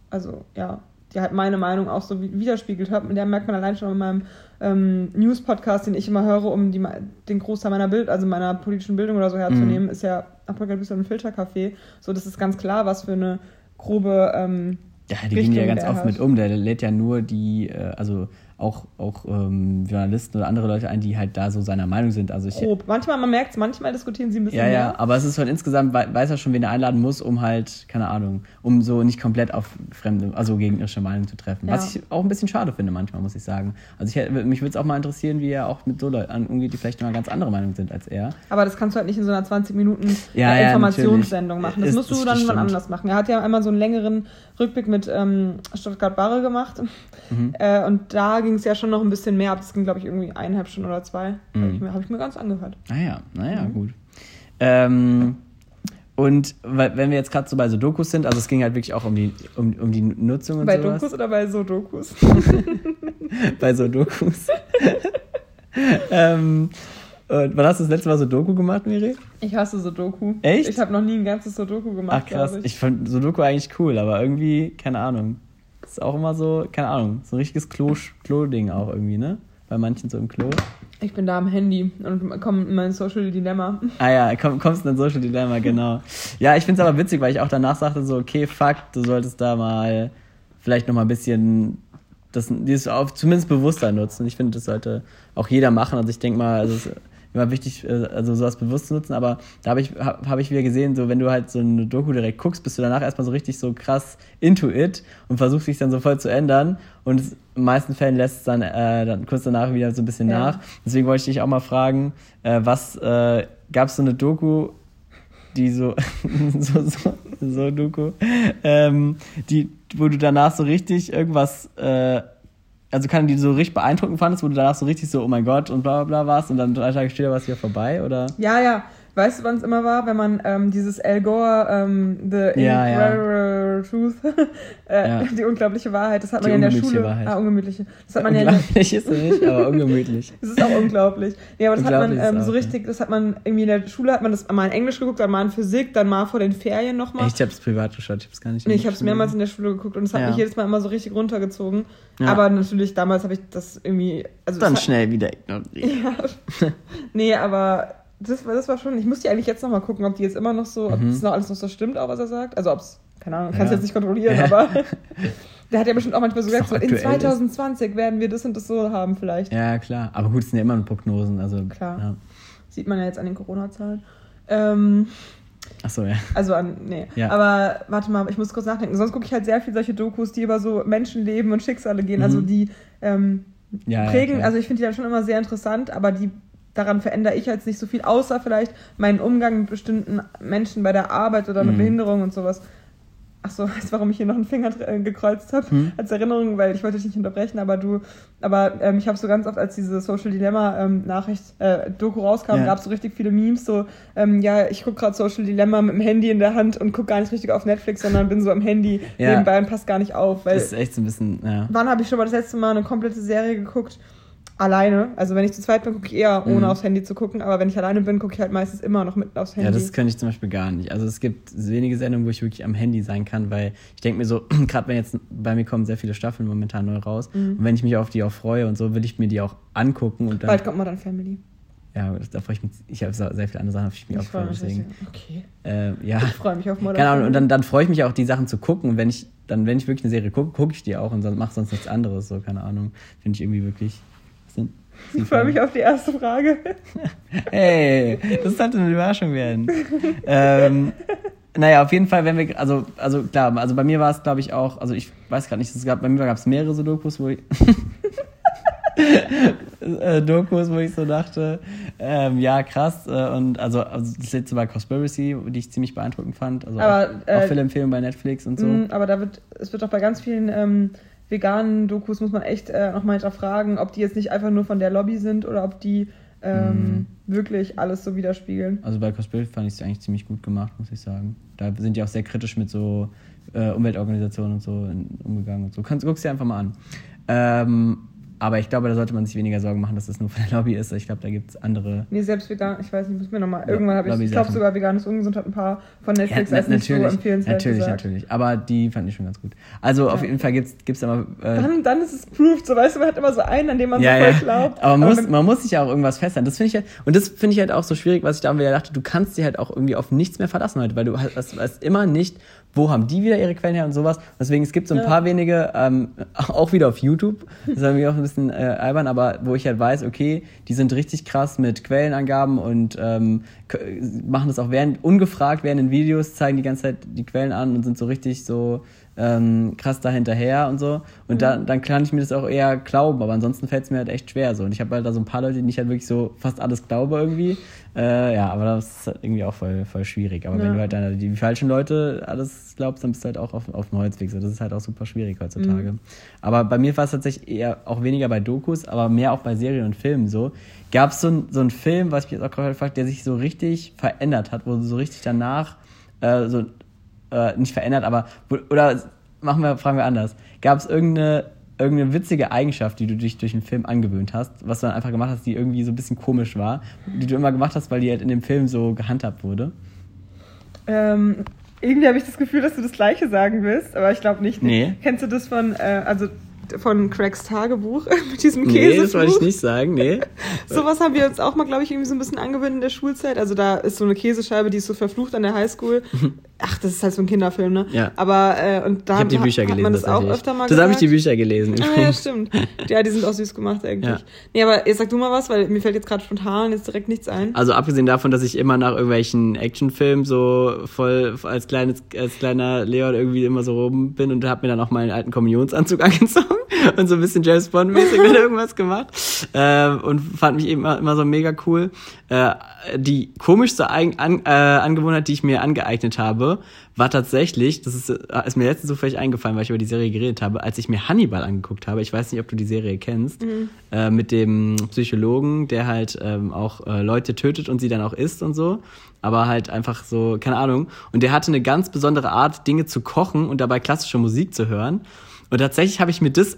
also ja, die halt meine Meinung auch so wi- widerspiegelt hat. Und der merkt man allein schon in meinem ähm, News-Podcast, den ich immer höre, um die, den Großteil meiner Bild, also meiner politischen Bildung oder so herzunehmen, Mhm. ist ja Apokalypse und Filterkaffee. So, das ist ganz klar, was für eine grobe ähm, Ja, die gehen ja Richtung ganz oft hat. mit um. Der lädt ja nur die, äh, also auch, auch ähm, Journalisten oder andere Leute ein, die halt da so seiner Meinung sind. Also ich, grob. Manchmal, man merkt es, manchmal diskutieren sie ein bisschen ja, mehr. ja, aber es ist halt insgesamt, wei- weiß er schon, wen er einladen muss, um halt, keine Ahnung, um so nicht komplett auf fremde, also gegnerische Meinung zu treffen. Was Ja. ich auch ein bisschen schade finde manchmal, muss ich sagen. Also ich, mich würde es auch mal interessieren, wie er auch mit so Leuten umgeht, die vielleicht mal ganz andere Meinung sind als er. Aber das kannst du halt nicht in so einer 20 Minuten Ja, äh, ja, Informationssendung machen. Das Ist- musst du dann stimmt. wann anders machen. Er hat ja einmal so einen längeren Rückblick mit ähm, Stuttgart-Barre gemacht. Mhm. Äh, und da ging es ja schon noch ein bisschen mehr ab. Das ging, glaube ich, irgendwie eineinhalb Stunden oder zwei. Mhm. Habe ich, mir- hab ich mir ganz angehört. Naja, naja, Mhm. gut. Ähm, und wenn wir jetzt gerade so bei so Dokus sind, also es ging halt wirklich auch um die, um, um die Nutzung und Bei sowas. Dokus oder bei so Dokus? bei so Dokus. ähm, und wann hast du das letzte Mal so Doku gemacht, Miri? Ich hasse so Doku. Echt? Ich habe noch nie ein ganzes so Doku gemacht. Ach krass, glaub ich. fand so Doku eigentlich cool, aber irgendwie, keine Ahnung. Ist auch immer so, keine Ahnung, so ein richtiges Klo- Klo-Ding auch irgendwie, ne? Bei manchen so im Klo. Ich bin da am Handy und komme in mein Social Dilemma. Ah ja, komm, kommst in ein Social Dilemma, genau. Ja, ich find's aber witzig, weil ich auch danach sagte so, okay, fuck, du solltest da mal vielleicht noch mal ein bisschen das, dieses auf, zumindest bewusster nutzen. Ich finde, das sollte auch jeder machen. Also ich denke mal, also es ist immer wichtig, äh, also sowas bewusst zu nutzen, aber da habe ich, hab, hab ich wieder gesehen, so wenn du halt so eine Doku direkt guckst, bist du danach erstmal so richtig so krass into it und versuchst dich dann so voll zu ändern und in den meisten Fällen lässt es dann, äh, dann kurz danach wieder so ein bisschen Ja. nach. Deswegen wollte ich dich auch mal fragen, äh, was äh, gab es so eine Doku, die so, so, so, so Doku, ähm, die, wo du danach so richtig irgendwas, äh, also kann die so richtig beeindruckend fandest, wo du danach so richtig so, oh mein Gott und bla bla bla warst und dann drei Tage später war es wieder vorbei, oder? Ja, ja. Weißt du, wann es immer war, wenn man ähm, dieses Al Gore, ähm, The Ja, ja. Truth, äh, Ja. die unglaubliche Wahrheit, das hat Die man ja in der Schule. Wahrheit. Ah, ungemütliche. Das hat man ja in der, Unglaublich ist nicht, aber ungemütlich. das ist auch unglaublich. Ja, aber das hat man Unglaublich ähm, so richtig, das hat man irgendwie in der Schule, hat man das mal in Englisch geguckt, dann mal in Physik, dann mal vor den Ferien nochmal. Ich hab's privat geschaut, ich hab's gar nicht. Nee, ich habe es mehrmals in der Schule geguckt und es hat mich jedes Mal immer so richtig runtergezogen. Aber natürlich, damals habe ich das irgendwie. Also Dann es hat, schnell wieder ignoriert. Ja. nee, aber das war, das war schon. Ich muss die eigentlich jetzt nochmal gucken, ob die jetzt immer noch so, ob Mhm. das noch alles noch so stimmt, auch was er sagt. Also ob es, keine Ahnung, kannst Ja. jetzt nicht kontrollieren, Ja. aber der hat ja bestimmt auch manchmal so gesagt, so, in aktuell ist. 2020 werden wir das und das so haben vielleicht. Ja, klar. Aber gut, es sind ja immer nur Prognosen, also. Klar. Ja. Sieht man ja jetzt an den Corona-Zahlen. Ähm, Achso, ja. also an, nee. Ja. Aber warte mal, ich muss kurz nachdenken. Sonst gucke ich halt sehr viel solche Dokus, die über so Menschenleben und Schicksale gehen. Mhm. Also die ähm, Ja, ja, prägen, klar. also ich finde die dann schon immer sehr interessant, aber die daran verändere ich jetzt nicht so viel, außer vielleicht meinen Umgang mit bestimmten Menschen bei der Arbeit oder mit Mhm. Behinderung und sowas. Ach so, weißt du, warum ich hier noch einen Finger äh, gekreuzt habe Hm? als Erinnerung, weil ich wollte dich nicht unterbrechen, aber du, aber ähm, ich habe so ganz oft, als diese Social Dilemma ähm, Nachricht äh, Doku rauskam, Ja. gab es so richtig viele Memes, so ähm, ja, ich gucke gerade Social Dilemma mit dem Handy in der Hand und gucke gar nicht richtig auf Netflix, sondern bin so am Handy Ja. nebenbei und passt gar nicht auf, weil Das ist echt so ein bisschen, ja. Wann habe ich schon mal das letzte Mal eine komplette Serie geguckt? Alleine. Also wenn ich zu zweit bin, gucke ich eher ohne Mhm. aufs Handy zu gucken, aber wenn ich alleine bin, gucke ich halt meistens immer noch mit aufs Handy. Ja, das könnte ich zum Beispiel gar nicht. Also es gibt wenige Sendungen, wo ich wirklich am Handy sein kann, weil ich denke mir so, gerade wenn jetzt bei mir kommen sehr viele Staffeln momentan neu raus Mhm. und wenn ich mich auf die auch freue und so, will ich mir die auch angucken und dann. Bald kommt mal dann Family. Ja, da freue ich mich. Ich habe sehr viele andere Sachen, auf die ich mich auch Ich freue freue. mich. Deswegen. Okay. Äh, ja. Ich freue mich auf Modern Family. und dann, dann freue ich mich auch, die Sachen zu gucken. Und wenn ich, dann, wenn ich wirklich eine Serie gucke, gucke ich die auch und mache sonst nichts anderes. So, keine Ahnung. Finde ich irgendwie wirklich. Denn? Ich freue mich auf die erste Frage. Hey, das sollte eine Überraschung werden. ähm, naja, auf jeden Fall, wenn wir, also, also klar, also bei mir war es, glaube ich, auch, also ich weiß gerade nicht, es gab, bei mir gab es mehrere so Dokus, wo ich, äh, Dokus, wo ich so dachte, ähm, ja, krass, äh, und also, also das letzte war Conspiracy, die ich ziemlich beantwortend fand, also Aber, auch, äh, auch viele Empfehlungen bei Netflix und so. Mm, Aber da wird, es wird auch bei ganz vielen ähm, veganen Dokus, muss man echt äh, nochmal hinterfragen, ob die jetzt nicht einfach nur von der Lobby sind oder ob die ähm, wirklich alles so widerspiegeln. Also bei Conspiracy fand ich es eigentlich ziemlich gut gemacht, muss ich sagen. Da sind die auch sehr kritisch mit so äh, Umweltorganisationen und so in, umgegangen und so. Kannst, guckst dir einfach mal an. Ähm, aber ich glaube, da sollte man sich weniger Sorgen machen, dass das nur von der Lobby ist. Ich glaube, da gibt es andere. Nee, selbst vegan, ich weiß nicht, muss mir nochmal. Ja, Irgendwann habe ich, ich glaube sogar vegan ist ungesund, hat ein paar von Netflix na- als nicht so empfehlenswert natürlich, gesagt. natürlich. Aber die fand ich schon ganz gut. Also auf Ja. jeden Fall gibt es da mal. Äh, Dann, dann ist es proved, so weißt du, man hat immer so einen, an dem man ja, so voll ja. glaubt. Aber man muss, wenn- man muss sich ja auch irgendwas festhalten. Das finde ich halt, und das finde ich halt auch so schwierig, was ich da wieder dachte, du kannst dich halt auch irgendwie auf nichts mehr verlassen heute, weil du hast, hast, weißt immer nicht, wo haben die wieder ihre Quellen her und sowas. Deswegen, es gibt so ein Ja. paar wenige, ähm, auch wieder auf YouTube, das ist irgendwie auch ein bisschen äh, albern, aber wo ich halt weiß, okay, die sind richtig krass mit Quellenangaben und ähm, machen das auch während, ungefragt während den Videos, zeigen die ganze Zeit die Quellen an und sind so richtig so ähm, krass da hinterher und so. Und da, dann kann ich mir das auch eher glauben, aber ansonsten fällt es mir halt echt schwer so. Und ich habe halt da so ein paar Leute, denen ich halt wirklich so fast alles glaube irgendwie. Äh, ja, aber das ist halt irgendwie auch voll, voll schwierig. Aber wenn Ja. du halt dann die falschen Leute alles glaubst, dann bist du halt auch auf, auf dem Holzweg. So. Das ist halt auch super schwierig heutzutage. Aber bei mir war es tatsächlich eher auch weniger bei Dokus, aber mehr auch bei Serien und Filmen so. Gab es so, ein- so einen Film, was ich mich jetzt auch gerade gefragt, der sich so richtig verändert hat, wo du so richtig danach äh, so äh, nicht verändert, aber oder machen wir, fragen wir anders. Gab es irgendeine, irgendeine witzige Eigenschaft, die du dich durch den Film angewöhnt hast, was du dann einfach gemacht hast, die irgendwie so ein bisschen komisch war, die du immer gemacht hast, weil die halt in dem Film so gehandhabt wurde? Ähm, irgendwie habe ich das Gefühl, dass du das Gleiche sagen willst, aber ich glaube nicht. Nee. Kennst du das von, äh, also von Craigs Tagebuch mit diesem Nee, Käsebuch? das wollte ich nicht sagen, nee. Sowas haben wir uns auch mal, glaube ich, irgendwie so ein bisschen angewöhnt in der Schulzeit. Also da ist so eine Käsescheibe, die ist so verflucht an der Highschool. Ach, das ist halt so ein Kinderfilm, ne? Ja. Aber äh, und da Ich die hat- Bücher hat gelesen. man das auch öfter mal Das habe ich die Bücher gelesen. Ah, ja, stimmt. Ja, die sind auch süß gemacht eigentlich. Ja. Nee, aber jetzt sag du mal was, weil mir fällt jetzt gerade spontan jetzt direkt nichts ein. Also abgesehen davon, dass ich immer nach irgendwelchen Actionfilmen so voll als kleines als kleiner Leon irgendwie immer so rum bin und habe mir dann auch meinen alten Kommunionsanzug angezogen und so ein bisschen James Bond mäßig mit irgendwas gemacht äh, und fand mich eben immer, immer so mega cool. Äh, die komischste Eigen an, äh, Angewohnheit, die ich mir angeeignet habe, war tatsächlich, das ist, äh, ist mir letztens zufällig eingefallen, weil ich über die Serie geredet habe, als ich mir Hannibal angeguckt habe. Ich weiß nicht, ob du die Serie kennst, äh, mit dem Psychologen, der halt ähm, auch äh, Leute tötet und sie dann auch isst und so. Aber halt einfach so, keine Ahnung. Und der hatte eine ganz besondere Art, Dinge zu kochen und dabei klassische Musik zu hören. Und tatsächlich habe ich mir das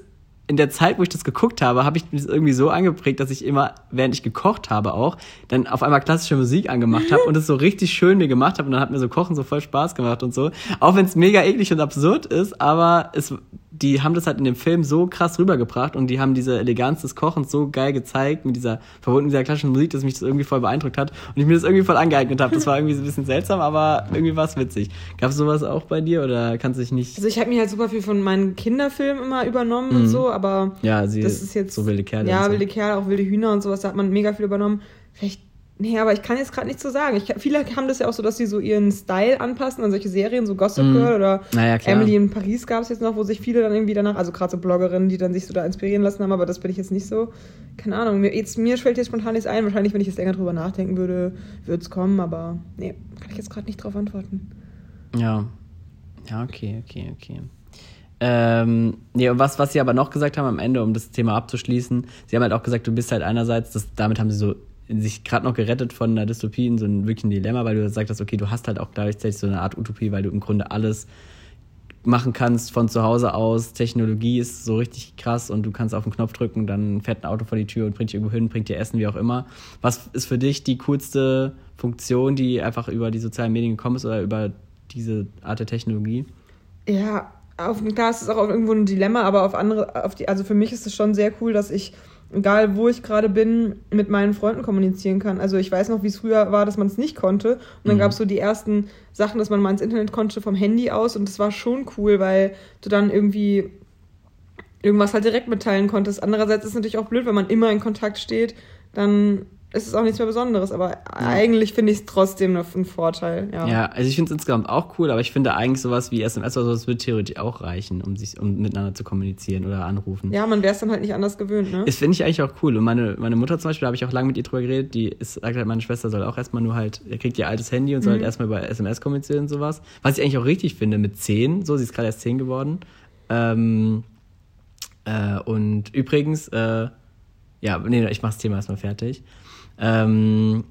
in der Zeit, wo ich das geguckt habe, habe ich mich irgendwie so angeprägt, dass ich immer, während ich gekocht habe auch, dann auf einmal klassische Musik angemacht habe und es so richtig schön mir gemacht habe und dann hat mir so Kochen so voll Spaß gemacht und so. Auch wenn es mega eklig und absurd ist, aber es, die haben das halt in dem Film so krass rübergebracht und die haben diese Eleganz des Kochens so geil gezeigt mit dieser, verbunden mit dieser klassischen Musik, dass mich das irgendwie voll beeindruckt hat und ich mir das irgendwie voll angeeignet habe. Das war irgendwie so ein bisschen seltsam, aber irgendwie war es witzig. Gab es sowas auch bei dir oder kannst du dich nicht... Also ich habe mir halt super viel von meinen Kinderfilmen immer übernommen und so, aber Ja, sie das ist jetzt so wilde Kerle. Ja, so. wilde Kerle, auch wilde Hühner und sowas, da hat man mega viel übernommen. Vielleicht, nee, aber ich kann jetzt gerade nichts so sagen. Ich, viele haben das ja auch so, dass sie so ihren Style anpassen an solche Serien, so Gossip Girl oder Naja, klar. Emily in Paris gab es jetzt noch, wo sich viele dann irgendwie danach, also gerade so Bloggerinnen, die dann sich so da inspirieren lassen haben, aber das bin ich jetzt nicht so. Keine Ahnung, mir, jetzt, mir fällt jetzt spontan nichts ein. Wahrscheinlich, wenn ich jetzt länger drüber nachdenken würde, würde es kommen, aber nee, kann ich jetzt gerade nicht drauf antworten. Ja. Ja, okay, okay, okay. Ähm, nee, und was, was sie aber noch gesagt haben am Ende, um das Thema abzuschließen, sie haben halt auch gesagt, du bist halt einerseits, das, damit haben sie so sich gerade noch gerettet von einer Dystopie in so ein wirklich ein Dilemma, weil du gesagt hast, okay, du hast halt auch gleichzeitig so eine Art Utopie, weil du im Grunde alles machen kannst von zu Hause aus. Technologie ist so richtig krass und du kannst auf den Knopf drücken, dann fährt ein Auto vor die Tür und bringt dich irgendwo hin, bringt dir Essen, wie auch immer. Was ist für dich die coolste Funktion, die einfach über die sozialen Medien gekommen ist oder über diese Art der Technologie? Ja, auf, klar, es ist auch irgendwo ein Dilemma, aber auf andere, auf die, also für mich ist es schon sehr cool, dass ich, egal wo ich gerade bin, mit meinen Freunden kommunizieren kann. Also ich weiß noch, wie es früher war, dass man es nicht konnte. Und dann mhm. gab es so die ersten Sachen, dass man mal ins Internet konnte vom Handy aus und das war schon cool, weil du dann irgendwie irgendwas halt direkt mitteilen konntest. Andererseits ist es natürlich auch blöd, wenn man immer in Kontakt steht, dann es ist auch nichts mehr Besonderes, aber ja. eigentlich finde ich es trotzdem noch ein Vorteil. Ja, ja also ich finde es insgesamt auch cool, aber ich finde eigentlich sowas wie SMS oder sowas würde theoretisch auch reichen, um sich um miteinander zu kommunizieren oder anrufen. Ja, man wäre es dann halt nicht anders gewöhnt, ne? Das finde ich eigentlich auch cool. Und meine, meine Mutter zum Beispiel, da habe ich auch lange mit ihr drüber geredet, die ist, sagt halt, meine Schwester soll auch erstmal nur halt, er kriegt ihr altes Handy und soll mhm. halt erstmal über SMS kommunizieren und sowas. Was ich eigentlich auch richtig finde mit 10, so, sie ist gerade erst 10 geworden. Ähm, äh, und übrigens, äh, ja, nee, ich mache das Thema erstmal fertig. Ähm,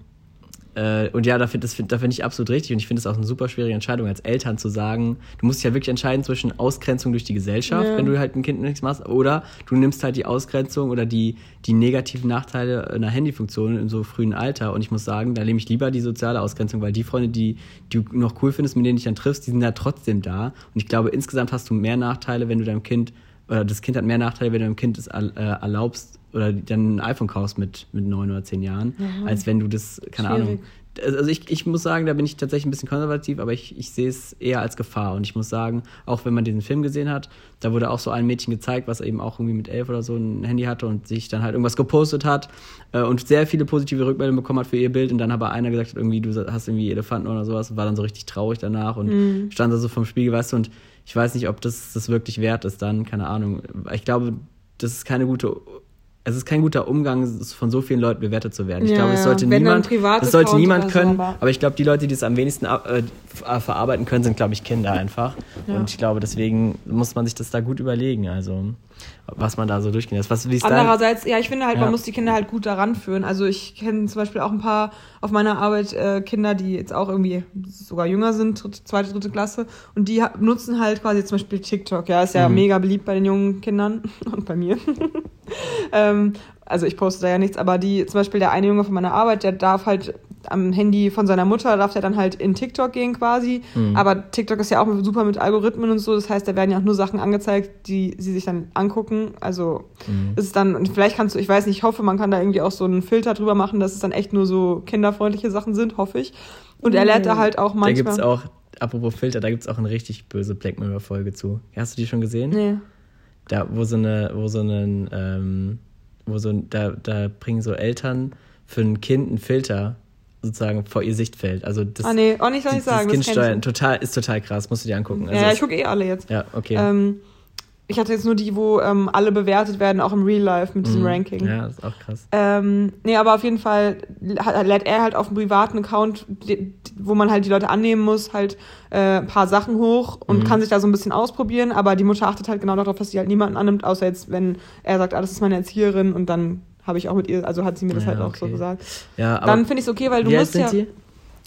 äh, und ja, da finde find, find ich absolut richtig. Und ich finde es auch eine super schwierige Entscheidung als Eltern zu sagen, du musst dich ja wirklich entscheiden zwischen Ausgrenzung durch die Gesellschaft, ja. wenn du halt ein Kind nichts machst, oder du nimmst halt die Ausgrenzung oder die, die negativen Nachteile einer Handyfunktion in so frühen Alter. Und ich muss sagen, da nehme ich lieber die soziale Ausgrenzung, weil die Freunde, die, die du noch cool findest, mit denen du dich dann triffst, die sind ja trotzdem da. Und ich glaube, insgesamt hast du mehr Nachteile, wenn du deinem Kind, oder das Kind hat mehr Nachteile, wenn du deinem Kind es äh, erlaubst, oder dann ein iPhone kaufst mit, mit neun oder zehn Jahren, ja. als wenn du das, keine Schwierig. Ahnung. Also ich, ich muss sagen, da bin ich tatsächlich ein bisschen konservativ, aber ich, ich sehe es eher als Gefahr. Und ich muss sagen, auch wenn man diesen Film gesehen hat, da wurde auch so ein Mädchen gezeigt, was eben auch irgendwie mit elf oder so ein Handy hatte und sich dann halt irgendwas gepostet hat äh, und sehr viele positive Rückmeldungen bekommen hat für ihr Bild und dann aber einer gesagt hat, irgendwie, du hast irgendwie Elefanten oder sowas und war dann so richtig traurig danach und mhm. stand da so vom Spiegel, weißt du, und ich weiß nicht, ob das das wirklich wert ist dann, keine Ahnung. Ich glaube, das ist keine gute es ist kein guter Umgang, von so vielen Leuten bewertet zu werden. Ich ja, glaube, es sollte niemand, das sollte niemand können, so, aber, aber, ich glaube, die Leute, die es am wenigsten äh, verarbeiten können, sind, glaube ich, Kinder einfach. Ja. Und ich glaube, deswegen muss man sich das da gut überlegen. Also was man da so durchgehen lässt. Was, Andererseits, ja, ich finde halt, ja. man muss die Kinder halt gut daran führen. Also ich kenne zum Beispiel auch ein paar auf meiner Arbeit äh, Kinder, die jetzt auch irgendwie sogar jünger sind, dritte, zweite, dritte Klasse, und die nutzen halt quasi zum Beispiel TikTok. Ja, ist ja mhm. mega beliebt bei den jungen Kindern und bei mir. ähm, also ich poste da ja nichts, aber die, zum Beispiel der eine Junge von meiner Arbeit, der darf halt am Handy von seiner Mutter darf er dann halt in TikTok gehen quasi. Mhm. Aber TikTok ist ja auch super mit Algorithmen und so. Das heißt, da werden ja auch nur Sachen angezeigt, die sie sich dann angucken. Also mhm. ist es dann, vielleicht kannst du, ich weiß nicht, ich hoffe, man kann da irgendwie auch so einen Filter drüber machen, dass es dann echt nur so kinderfreundliche Sachen sind, hoffe ich. Und er lädt da halt auch manchmal. Da gibt's auch, apropos Filter, da gibt es auch eine richtig böse Black Mirror-Folge zu. Hast du die schon gesehen? Nee. Da, wo so eine, wo so ein, ähm, wo so, da, da bringen so Eltern für ein Kind einen Filter sozusagen vor ihr Sichtfeld. Also das, ah nee, auch nicht soll ich sagen. Das Kindsteuern total, ist total krass, musst du dir angucken. Also ja, ich gucke eh alle jetzt. Ja, okay. Ähm, ich hatte jetzt nur die, wo ähm, alle bewertet werden, auch im Real Life mit diesem mm, Ranking. Ja, das ist auch krass. Ähm, nee, aber auf jeden Fall lädt er halt auf einem privaten Account, wo man halt die Leute annehmen muss, halt äh, ein paar Sachen hoch und mm. kann sich da so ein bisschen ausprobieren, aber die Mutter achtet halt genau darauf, dass sie halt niemanden annimmt, außer jetzt, wenn er sagt, ah, das ist meine Erzieherin und dann habe ich auch mit ihr, also hat sie mir das ja, halt auch okay. so gesagt. Ja, aber Dann finde ich es okay, weil du musst ja. Die?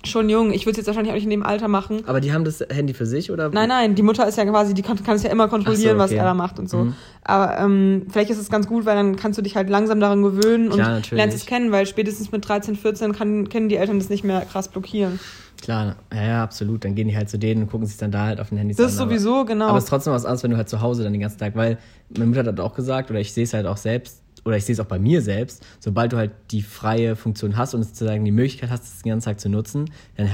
Schon jung. Ich würde es jetzt wahrscheinlich auch nicht in dem Alter machen. Aber die haben das Handy für sich oder? Nein, nein. Die Mutter ist ja quasi, die kann, kann es ja immer kontrollieren, so, okay. was er da macht und so. Mhm. Aber ähm, vielleicht ist es ganz gut, weil dann kannst du dich halt langsam daran gewöhnen Klar, und natürlich. lernst es kennen, weil spätestens mit 13, 14 kann, können die Eltern das nicht mehr krass blockieren. Klar, ja, ja, absolut. Dann gehen die halt zu denen und gucken sich dann da halt auf den Handys an. Das ist sowieso, aber, genau. Aber es ist trotzdem was anderes, wenn du halt zu Hause dann den ganzen Tag, weil meine Mutter hat auch gesagt, oder ich sehe es halt auch selbst, oder ich sehe es auch bei mir selbst, sobald du halt die freie Funktion hast und sozusagen die Möglichkeit hast, das den ganzen Tag zu nutzen, dann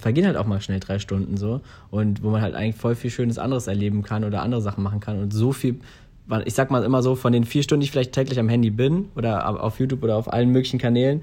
vergehen halt auch mal schnell drei Stunden so. Und wo man halt eigentlich voll viel Schönes anderes erleben kann oder andere Sachen machen kann und so viel, ich sag mal immer so, von den vier Stunden, die ich vielleicht täglich am Handy bin oder auf YouTube oder auf allen möglichen Kanälen,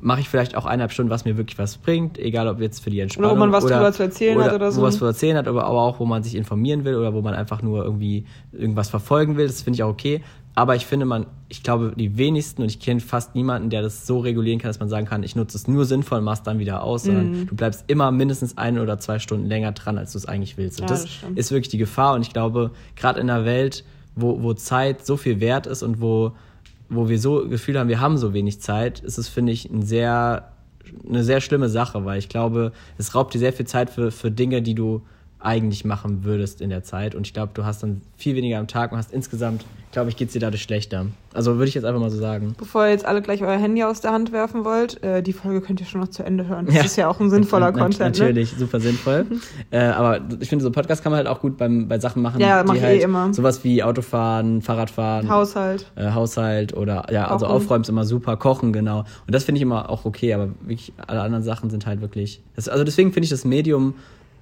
mache ich vielleicht auch eineinhalb Stunden, was mir wirklich was bringt, egal ob jetzt für die Entspannung oder wo man was oder, drüber zu erzählen oder hat oder so. Wo was zu erzählen hat, aber auch wo man sich informieren will oder wo man einfach nur irgendwie irgendwas verfolgen will, das finde ich auch okay. Aber ich finde, man, ich glaube, die wenigsten und ich kenne fast niemanden, der das so regulieren kann, dass man sagen kann, ich nutze es nur sinnvoll und mach's dann wieder aus, sondern mhm. du bleibst immer mindestens eine oder zwei Stunden länger dran, als du es eigentlich willst. Und ja, das, das ist wirklich die Gefahr. Und ich glaube, gerade in einer Welt, wo, wo Zeit so viel wert ist und wo, wo wir so Gefühl haben, wir haben so wenig Zeit, ist es, finde ich, ein sehr, eine sehr schlimme Sache, weil ich glaube, es raubt dir sehr viel Zeit für, für Dinge, die du eigentlich machen würdest in der Zeit. Und ich glaube, du hast dann viel weniger am Tag und hast insgesamt, glaube ich, geht es dir dadurch schlechter. Also würde ich jetzt einfach mal so sagen. Bevor ihr jetzt alle gleich euer Handy aus der Hand werfen wollt, äh, die Folge könnt ihr schon noch zu Ende hören. Das ja. ist ja auch ein sinnvoller Na, Content. Natürlich, ne? super sinnvoll. äh, aber ich finde, so Podcast kann man halt auch gut beim, bei Sachen machen, ja, mach die ich halt eh immer. sowas wie Autofahren, Fahrradfahren, Haushalt, äh, Haushalt oder ja, also Aufräumen ist immer super, Kochen, genau. Und das finde ich immer auch okay, aber wirklich alle anderen Sachen sind halt wirklich. Das, also deswegen finde ich das Medium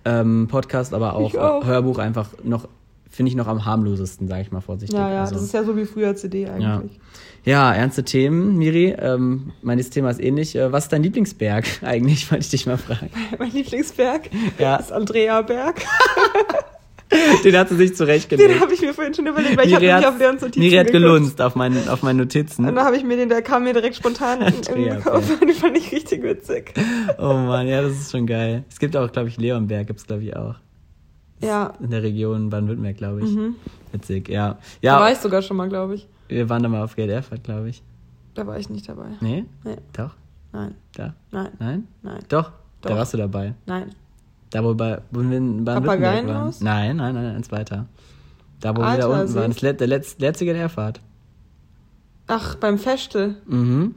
ähm, Podcast, aber auch, auch, Hörbuch einfach noch, finde ich noch am harmlosesten, sage ich mal vorsichtig. Ja, ja, also, das ist ja so wie früher CD eigentlich. Ja, ja ernste Themen, Miri. Ähm, mein Thema ist ähnlich. Äh, was ist dein Lieblingsberg eigentlich, wollte ich dich mal fragen. Mein Lieblingsberg ja. ist Andrea Berg. Den hat sie sich zurechtgelegt. Den habe ich mir vorhin schon überlegt, weil Miri ich habe nicht auf deren Notizen Miri hat gelunzt auf meinen, auf meinen Notizen. Und dann habe ich mir den, der kam mir direkt spontan in den Kopf und den fand ich richtig witzig. Oh Mann, ja, das ist schon geil. Es gibt auch, glaube ich, Leonberg gibt es, glaube ich, auch. Ja. In der Region Baden-Württemberg, glaube ich. Mhm. Witzig, ja. ja. Da war ich sogar schon mal, glaube ich. Wir waren da mal auf Geld Erfurt, glaube ich. Da war ich nicht dabei. Nee? Nee. Doch? Nein. Da? Nein. Nein? Nein. Doch? Doch. Da warst du dabei. Nein. Da, wo, bei, wo wir in Baden-Württemberg waren. Nein, nein, nein, eins weiter. Da, wo Alter, wir da unten waren. Das letzte, der letzte, letzte Erfahrt. Ach, beim Feste. Mhm.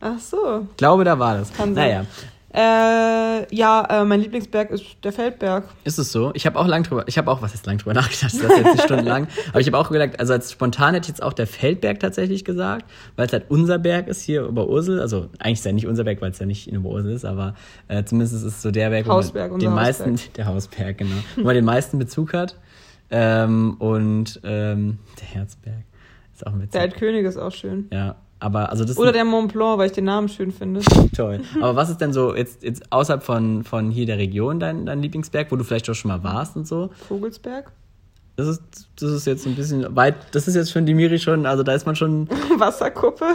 Ach so. Ich glaube, da war das. Kann sein. Äh, ja, äh, mein Lieblingsberg ist der Feldberg. Ist es so? Ich habe auch lang drüber, ich habe auch, was ist lang drüber nachgedacht, das ist jetzt nicht stundenlang, aber ich habe auch gedacht, also als spontan hätte ich jetzt auch der Feldberg tatsächlich gesagt, weil es halt unser Berg ist hier über Ursel, also eigentlich ist ja nicht unser Berg, weil es ja nicht in Oberursel ist, aber äh, zumindest ist es so der Berg, wo Hausberg, man unser den meisten, Hausberg. der Hausberg, genau, wo man den meisten Bezug hat ähm, und ähm, der Herzberg ist auch ein Witz. Der Altkönig ist auch schön. Ja, aber also das Oder der Mont Blanc, weil ich den Namen schön finde. Toll. Aber was ist denn so jetzt, jetzt außerhalb von, von hier der Region dein, dein Lieblingsberg, wo du vielleicht auch schon mal warst und so? Vogelsberg? Das ist, das ist jetzt ein bisschen weit, das ist jetzt schon die Miri schon, also da ist man schon, Wasserkuppe.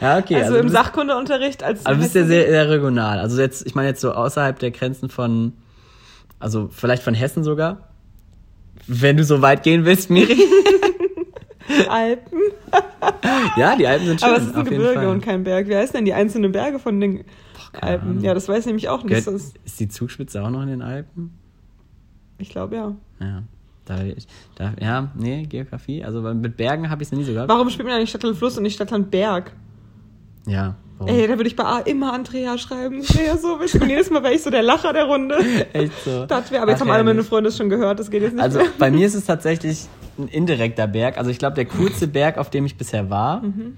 ja, okay. also, du im bist, Sachkundeunterricht als. aber du bist ja sehr, sehr regional. Also jetzt, ich meine jetzt so außerhalb der Grenzen von, also vielleicht von Hessen sogar. Wenn du so weit gehen willst, Miri. Alpen. ja, die Alpen sind schön. Aber es ist ein Gebirge und kein Berg. Wie heißen denn die einzelnen Berge von den keine Alpen? Ahnung. Ja, das weiß ich nämlich auch nicht. Gehört- ist die Zugspitze auch noch in den Alpen? ich glaube ja. Ja. Da, da, ja, nee, Geografie. Also mit Bergen habe ich es nie so gehabt. Warum spielt man eigentlich Stadtland Fluss und nicht Stadtland Berg? Ja. Ey, da würde ich bei A immer Andrea schreiben. Das wäre ja so witzig. Und jedes Mal wäre ich so der Lacher der Runde. Echt so. Das wäre, aber jetzt Ach, haben alle meine. Freunde es schon gehört. Das geht jetzt nicht Also mehr. bei mir ist es tatsächlich ein indirekter Berg. Also ich glaube, der coolste Berg, auf dem ich bisher war, Mhm.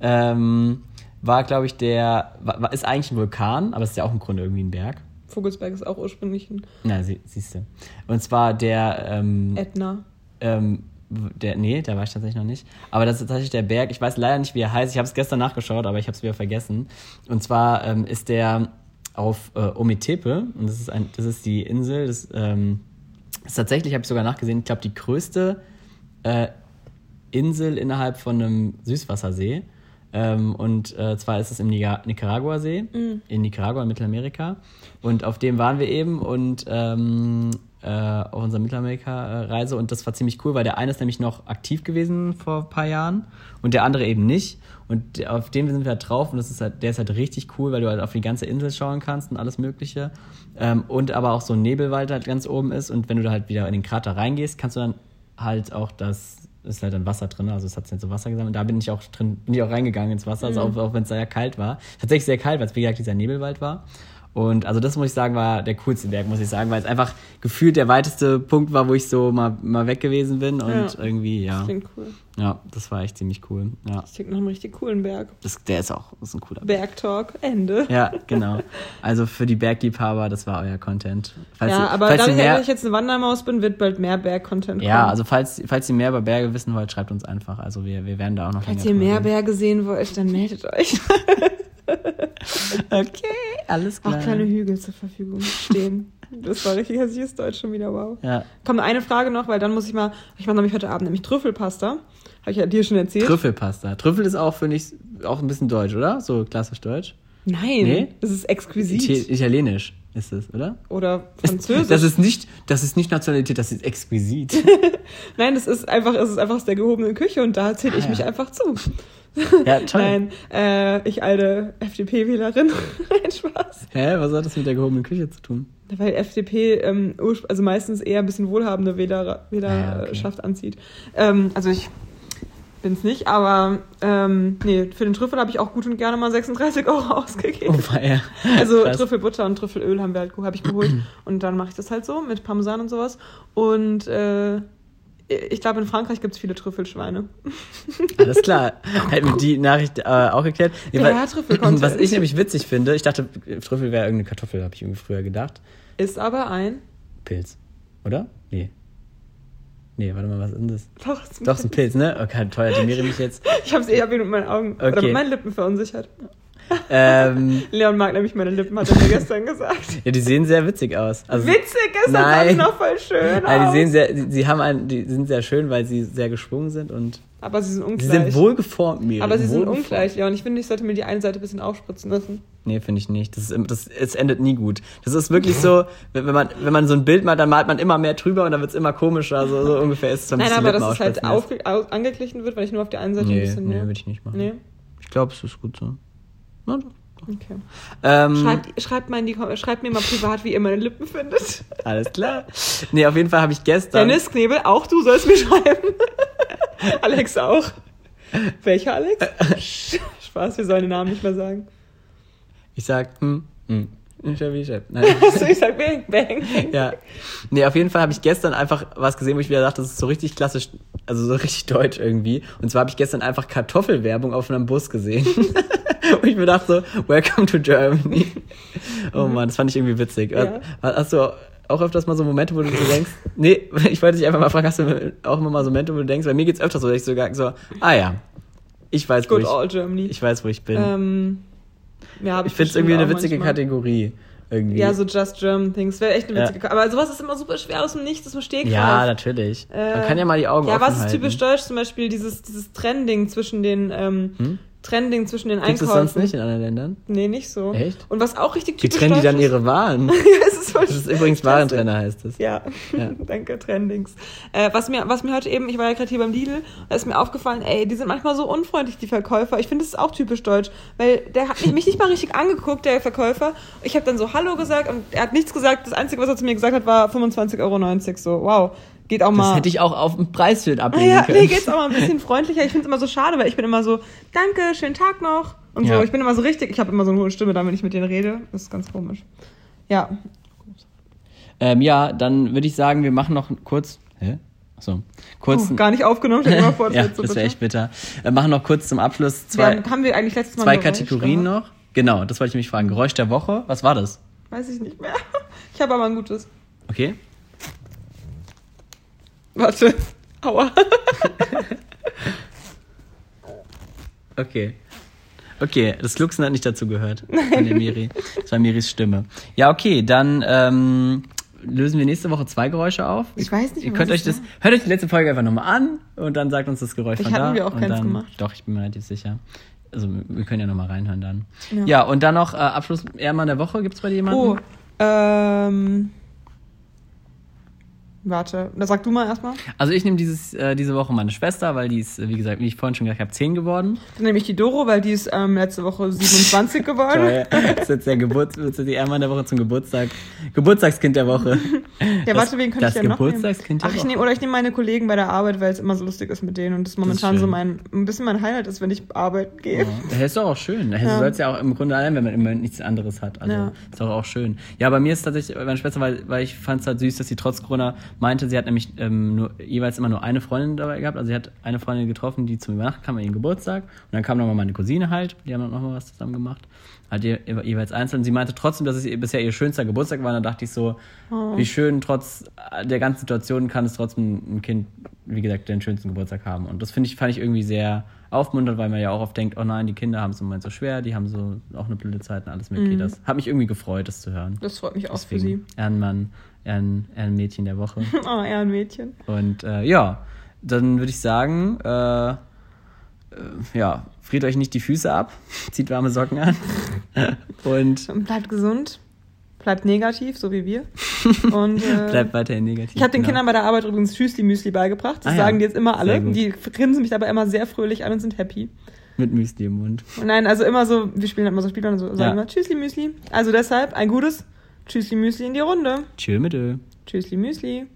ähm, war, glaube ich, der, war- ist eigentlich ein Vulkan, aber es ist ja auch im Grunde irgendwie ein Berg. Vogelsberg ist auch ursprünglich ein Na, sie, siehst du. Und zwar der, ähm, Ätna. ähm, der, nee, da war ich tatsächlich noch nicht. Aber das ist tatsächlich der Berg. Ich weiß leider nicht, wie er heißt. Ich habe es gestern nachgeschaut, aber ich habe es wieder vergessen. Und zwar ähm, ist der auf äh, Ometepe. Und das ist, ein, das ist die Insel. Das ähm, ist tatsächlich, habe ich sogar nachgesehen, ich glaube, die größte äh, Insel innerhalb von einem Süßwassersee. Ähm, und äh, zwar ist es im Nicaragua-See, in Nicaragua, in Mittelamerika. Und auf dem waren wir eben und ähm, äh, auf unserer Mittelamerika-Reise. Und das war ziemlich cool, weil der eine ist nämlich noch aktiv gewesen vor ein paar Jahren und der andere eben nicht. Und auf dem sind wir halt drauf und das ist halt, der ist halt richtig cool, weil du halt auf die ganze Insel schauen kannst und alles Mögliche. Ähm, und aber auch so ein Nebelwald halt ganz oben ist. Und wenn du da halt wieder in den Krater reingehst, kannst du dann halt auch das ist halt dann Wasser drin, also es hat jetzt so Wasser gesammelt. Da bin ich auch drin, bin ich auch reingegangen ins Wasser, also auch, auch wenn es sehr kalt war. Tatsächlich sehr kalt, weil es wie gesagt dieser Nebelwald war. Und also das muss ich sagen, war der coolste Berg, muss ich sagen, weil es einfach gefühlt der weiteste Punkt war, wo ich so mal, mal weg gewesen bin und Ja. irgendwie, ja. Das klingt cool. Ja, das war echt ziemlich cool. Ja. Das klingt nach einem richtig coolen Berg. Das, der ist auch das ist ein cooler Berg. Bergtalk, Ende. Ja, genau. Also für die Bergliebhaber, das war euer Content. Falls ja, ihr- aber falls dadurch, mehr, dass ich jetzt eine Wandermaus bin, wird bald mehr Berg-Content kommen. Ja, also falls, falls ihr mehr über Berge wissen wollt, schreibt uns einfach. Also wir, wir werden da auch noch Falls ihr mehr reden. Berge sehen wollt, dann meldet euch. Okay, alles klar. Auch kleine Hügel zur Verfügung stehen. Das war richtig hässliches Deutsch schon wieder, wow. Ja. Komm, eine Frage noch, weil dann muss ich mal, ich mache nämlich heute Abend nämlich Trüffelpasta. Habe ich ja dir schon erzählt. Trüffelpasta. Trüffel ist auch, finde ich, auch ein bisschen deutsch, oder? So klassisch deutsch. Nein, Nee? das ist exquisit. Italienisch ist es, oder? Oder französisch. Das ist nicht, das ist nicht Nationalität, das ist exquisit. Nein, das ist einfach, es ist einfach aus der gehobenen Küche und da zähle ich Ah, mich ja. einfach zu. Ja, toll. Nein, äh, ich alte FDP-Wählerin. Nein, Spaß. Hä, was hat das mit der gehobenen Küche zu tun? Weil FDP ähm, also meistens eher ein bisschen wohlhabende Wähler, Wählerschaft anzieht. Ähm, also ich bin's nicht, aber ähm, nee, für den Trüffel habe ich auch gut und gerne mal 36 Euro ausgegeben. Oh, er. Also Krass. Trüffelbutter und Trüffelöl haben wir halt, habe ich geholt. und dann mache ich das halt so mit Parmesan und sowas. Und äh, ich glaube, in Frankreich gibt es viele Trüffelschweine. Alles klar. Hätten wir die Nachricht äh, auch geklärt. Nee, Ja, weil- Trüffelcontent. Was ich nämlich witzig finde, ich dachte, Trüffel wäre irgendeine Kartoffel, habe ich irgendwie früher gedacht. Ist aber ein. Pilz. Oder? Nee. Nee, warte mal, was ist das? Doch, ist ein Doch, ist ein Pilz, ne? Okay, hat die Miri mich jetzt. Ich habe hab ihn mit meinen Augen oder Okay. mit meinen Lippen verunsichert. Ähm, Leon mag nämlich meine Lippen, hat er mir gestern gesagt. ja, die sehen sehr witzig aus. Also, Witzig, sahen die noch voll schön Nein, die sehen sehr, die, sie haben ein, die sind sehr schön, weil sie sehr geschwungen sind und aber sie sind sie ungleich. sind wohlgeformt, Miri. aber sie sind ungleich, Leon. Ich finde, ich sollte mir die eine Seite ein bisschen aufspritzen lassen. Nee, finde ich nicht. Das ist, das, es endet nie gut. Das ist wirklich so, wenn wenn man, wenn man so ein Bild malt, dann malt man immer mehr drüber und dann wird es immer komischer. So, so ungefähr ist es so ein Nein, aber dass es halt Lippen aufge au- angeglichen wird, wenn ich nur auf der einen Seite ein Nee, bisschen. nee, ne? würde ich nicht machen. Nee? Ich glaube, es ist gut so. Doch. Okay. Ähm, Schreibt, schreibt, mal in die, schreibt mir mal privat, wie ihr meine Lippen findet. Alles klar. Nee, auf jeden Fall habe ich gestern. Dennis Knebel, auch du sollst mir schreiben. Alex auch. Welcher Alex? Spaß, wir sollen den Namen nicht mehr sagen. Ich sag, hm, hm. Ich. Nein. Also ich sag Bang, Bang. ja. Nee, auf jeden Fall habe ich gestern einfach was gesehen, wo ich wieder dachte, das ist so richtig klassisch, also so richtig deutsch irgendwie. Und zwar habe ich gestern einfach Kartoffelwerbung auf einem Bus gesehen. Und ich mir dachte so, welcome to Germany. Oh man, das fand ich irgendwie witzig. Ja. Hast du auch öfters mal so Momente, wo du so denkst, nee, ich wollte dich einfach mal fragen, hast du auch immer mal so Momente, wo du denkst, bei mir geht's öfter so, dass ich sogar so, ah ja, ich weiß, wo Good ich, old Germany. ich weiß, wo ich bin. ähm, ja, hab ich finde es irgendwie eine witzige manchmal. Kategorie. Irgendwie. Ja, so Just German Things. Wäre echt eine Ja. witzige Ka- Aber sowas ist immer super schwer aus dem Nichts, aus dem Stegreif. Ja, natürlich. Man Äh, kann ja mal die Augen Ja, was ist halten. typisch deutsch? Zum Beispiel dieses, dieses Trending zwischen den, ähm, Hm? Trending zwischen den Gibt es sonst nicht in anderen Ländern? Nee, nicht so. Echt? Und was auch richtig Wie typisch trennen die dann ist- ihre Waren? ja, es ist voll Das ist übrigens Warentrenner, heißt es. Ja, Ja. danke, Trendings. Äh, was, mir, was mir heute eben, ich war ja gerade hier beim Lidl, da ist mir aufgefallen, ey, die sind manchmal so unfreundlich, die Verkäufer. Ich finde, das ist auch typisch deutsch, weil der hat mich nicht mal richtig angeguckt, der Verkäufer. Ich habe dann so Hallo gesagt und er hat nichts gesagt. Das Einzige, was er zu mir gesagt hat, war 25,90 Euro. So, wow, geht auch mal. Das hätte ich auch auf dem Preisschild Ah ablegen ja, können. nee, geht's auch mal ein bisschen freundlicher. Ich finde es immer so schade, weil ich bin immer so, danke, schönen Tag noch. Und Ja. so, ich bin immer so richtig, ich habe immer so eine hohe Stimme dann, wenn ich mit denen rede. Das ist ganz komisch. Ja, Ähm, ja, dann würde ich sagen, wir machen noch kurz. Hä? Achso. Kurz. oh, gar nicht aufgenommen. Dir mal vor, ja, so das wäre echt bitter. Wir machen noch kurz zum Abschluss zwei, haben, haben wir eigentlich letztes Mal zwei Kategorien gehabt? noch. Genau, das wollte ich mich fragen. Geräusch der Woche. Was war das? Weiß ich nicht mehr. Ich habe aber ein gutes. Okay. Warte. Aua. Okay. Okay, das Glucksen hat nicht dazu gehört. Von der Miri. Das war Miris Stimme. Ja, okay, dann ähm, lösen wir nächste Woche zwei Geräusche auf. Ich weiß nicht Ihr könnt euch das, hört euch die letzte Folge einfach nochmal an und dann sagt uns das Geräusch Vielleicht von da. wir auch und keins dann, gemacht. Doch, ich bin mir relativ sicher. Also wir können ja nochmal reinhören dann. Ja. Ja. und dann noch äh, Abschluss Ehrmann der Woche. Gibt's bei dir jemanden? Oh, ähm. Warte, da sag du mal erstmal. Also ich nehme dieses äh, diese Woche meine Schwester, weil die ist, äh, wie gesagt, wie ich vorhin schon gesagt habe, 10 geworden. Dann nehme ich die Doro, weil die ist ähm, letzte Woche 27 geworden. Das ist jetzt der Geburt, wird jetzt die Ehrmann der Woche zum Geburtstag. Geburtstagskind der Woche. Ja, Das- warte, wen könnte das ich denn noch nehmen? Geburtstagskind der Ach, ich Woche. nehme, oder ich nehme meine Kollegen bei der Arbeit, weil es immer so lustig ist mit denen und das momentan schön. so mein, ein bisschen mein Highlight ist, wenn ich arbeiten gehe. Ja, das ist doch auch schön. Das Ja. soll es ja auch im Grunde allein, wenn man immer nichts anderes hat. Also Ja. ist doch auch schön. Ja, bei mir ist tatsächlich meine Schwester, weil, weil ich fand es halt süß, dass sie trotz Corona meinte, sie hat nämlich ähm, nur, jeweils immer nur eine Freundin dabei gehabt. Also sie hat eine Freundin getroffen, die zum Übernachten kam an ihren Geburtstag. Und dann kam nochmal meine Cousine halt. Die haben dann nochmal was zusammen gemacht. Halt je, jeweils einzeln. Sie meinte trotzdem, dass es bisher ihr schönster Geburtstag war. Und dann dachte ich so, Oh. wie schön, trotz der ganzen Situation kann es trotzdem ein Kind, wie gesagt, den schönsten Geburtstag haben. Und das finde ich, fand ich irgendwie sehr aufmunternd, weil man ja auch oft denkt, oh nein, die Kinder haben es im Moment so schwer, die haben so auch eine blöde Zeit und alles mögliche. Das hat mich irgendwie gefreut, das zu hören. Das freut mich auch für Deswegen Ehrenmann, Ehren, Ehrenmädchen der Woche. Oh, er ein Mädchen. Und äh, ja, dann würde ich sagen, äh, äh, ja, friert euch nicht die Füße ab, zieht warme Socken an und Und Bleibt gesund. Bleibt negativ, so wie wir. Und äh, bleibt weiterhin negativ. ich habe den genau. Kindern bei der Arbeit übrigens Tschüssli-Müsli beigebracht. Das Ah ja. sagen die jetzt immer alle. Die grinsen mich dabei immer sehr fröhlich an und sind happy. Mit Müsli im Mund. Und nein, also immer so, wir spielen halt immer so Spiele und so sagen Ja. immer Tschüssli-Müsli. Also deshalb ein gutes Tschüssli Müsli in die Runde. Tschö mit Ö. Tschüssli Müsli.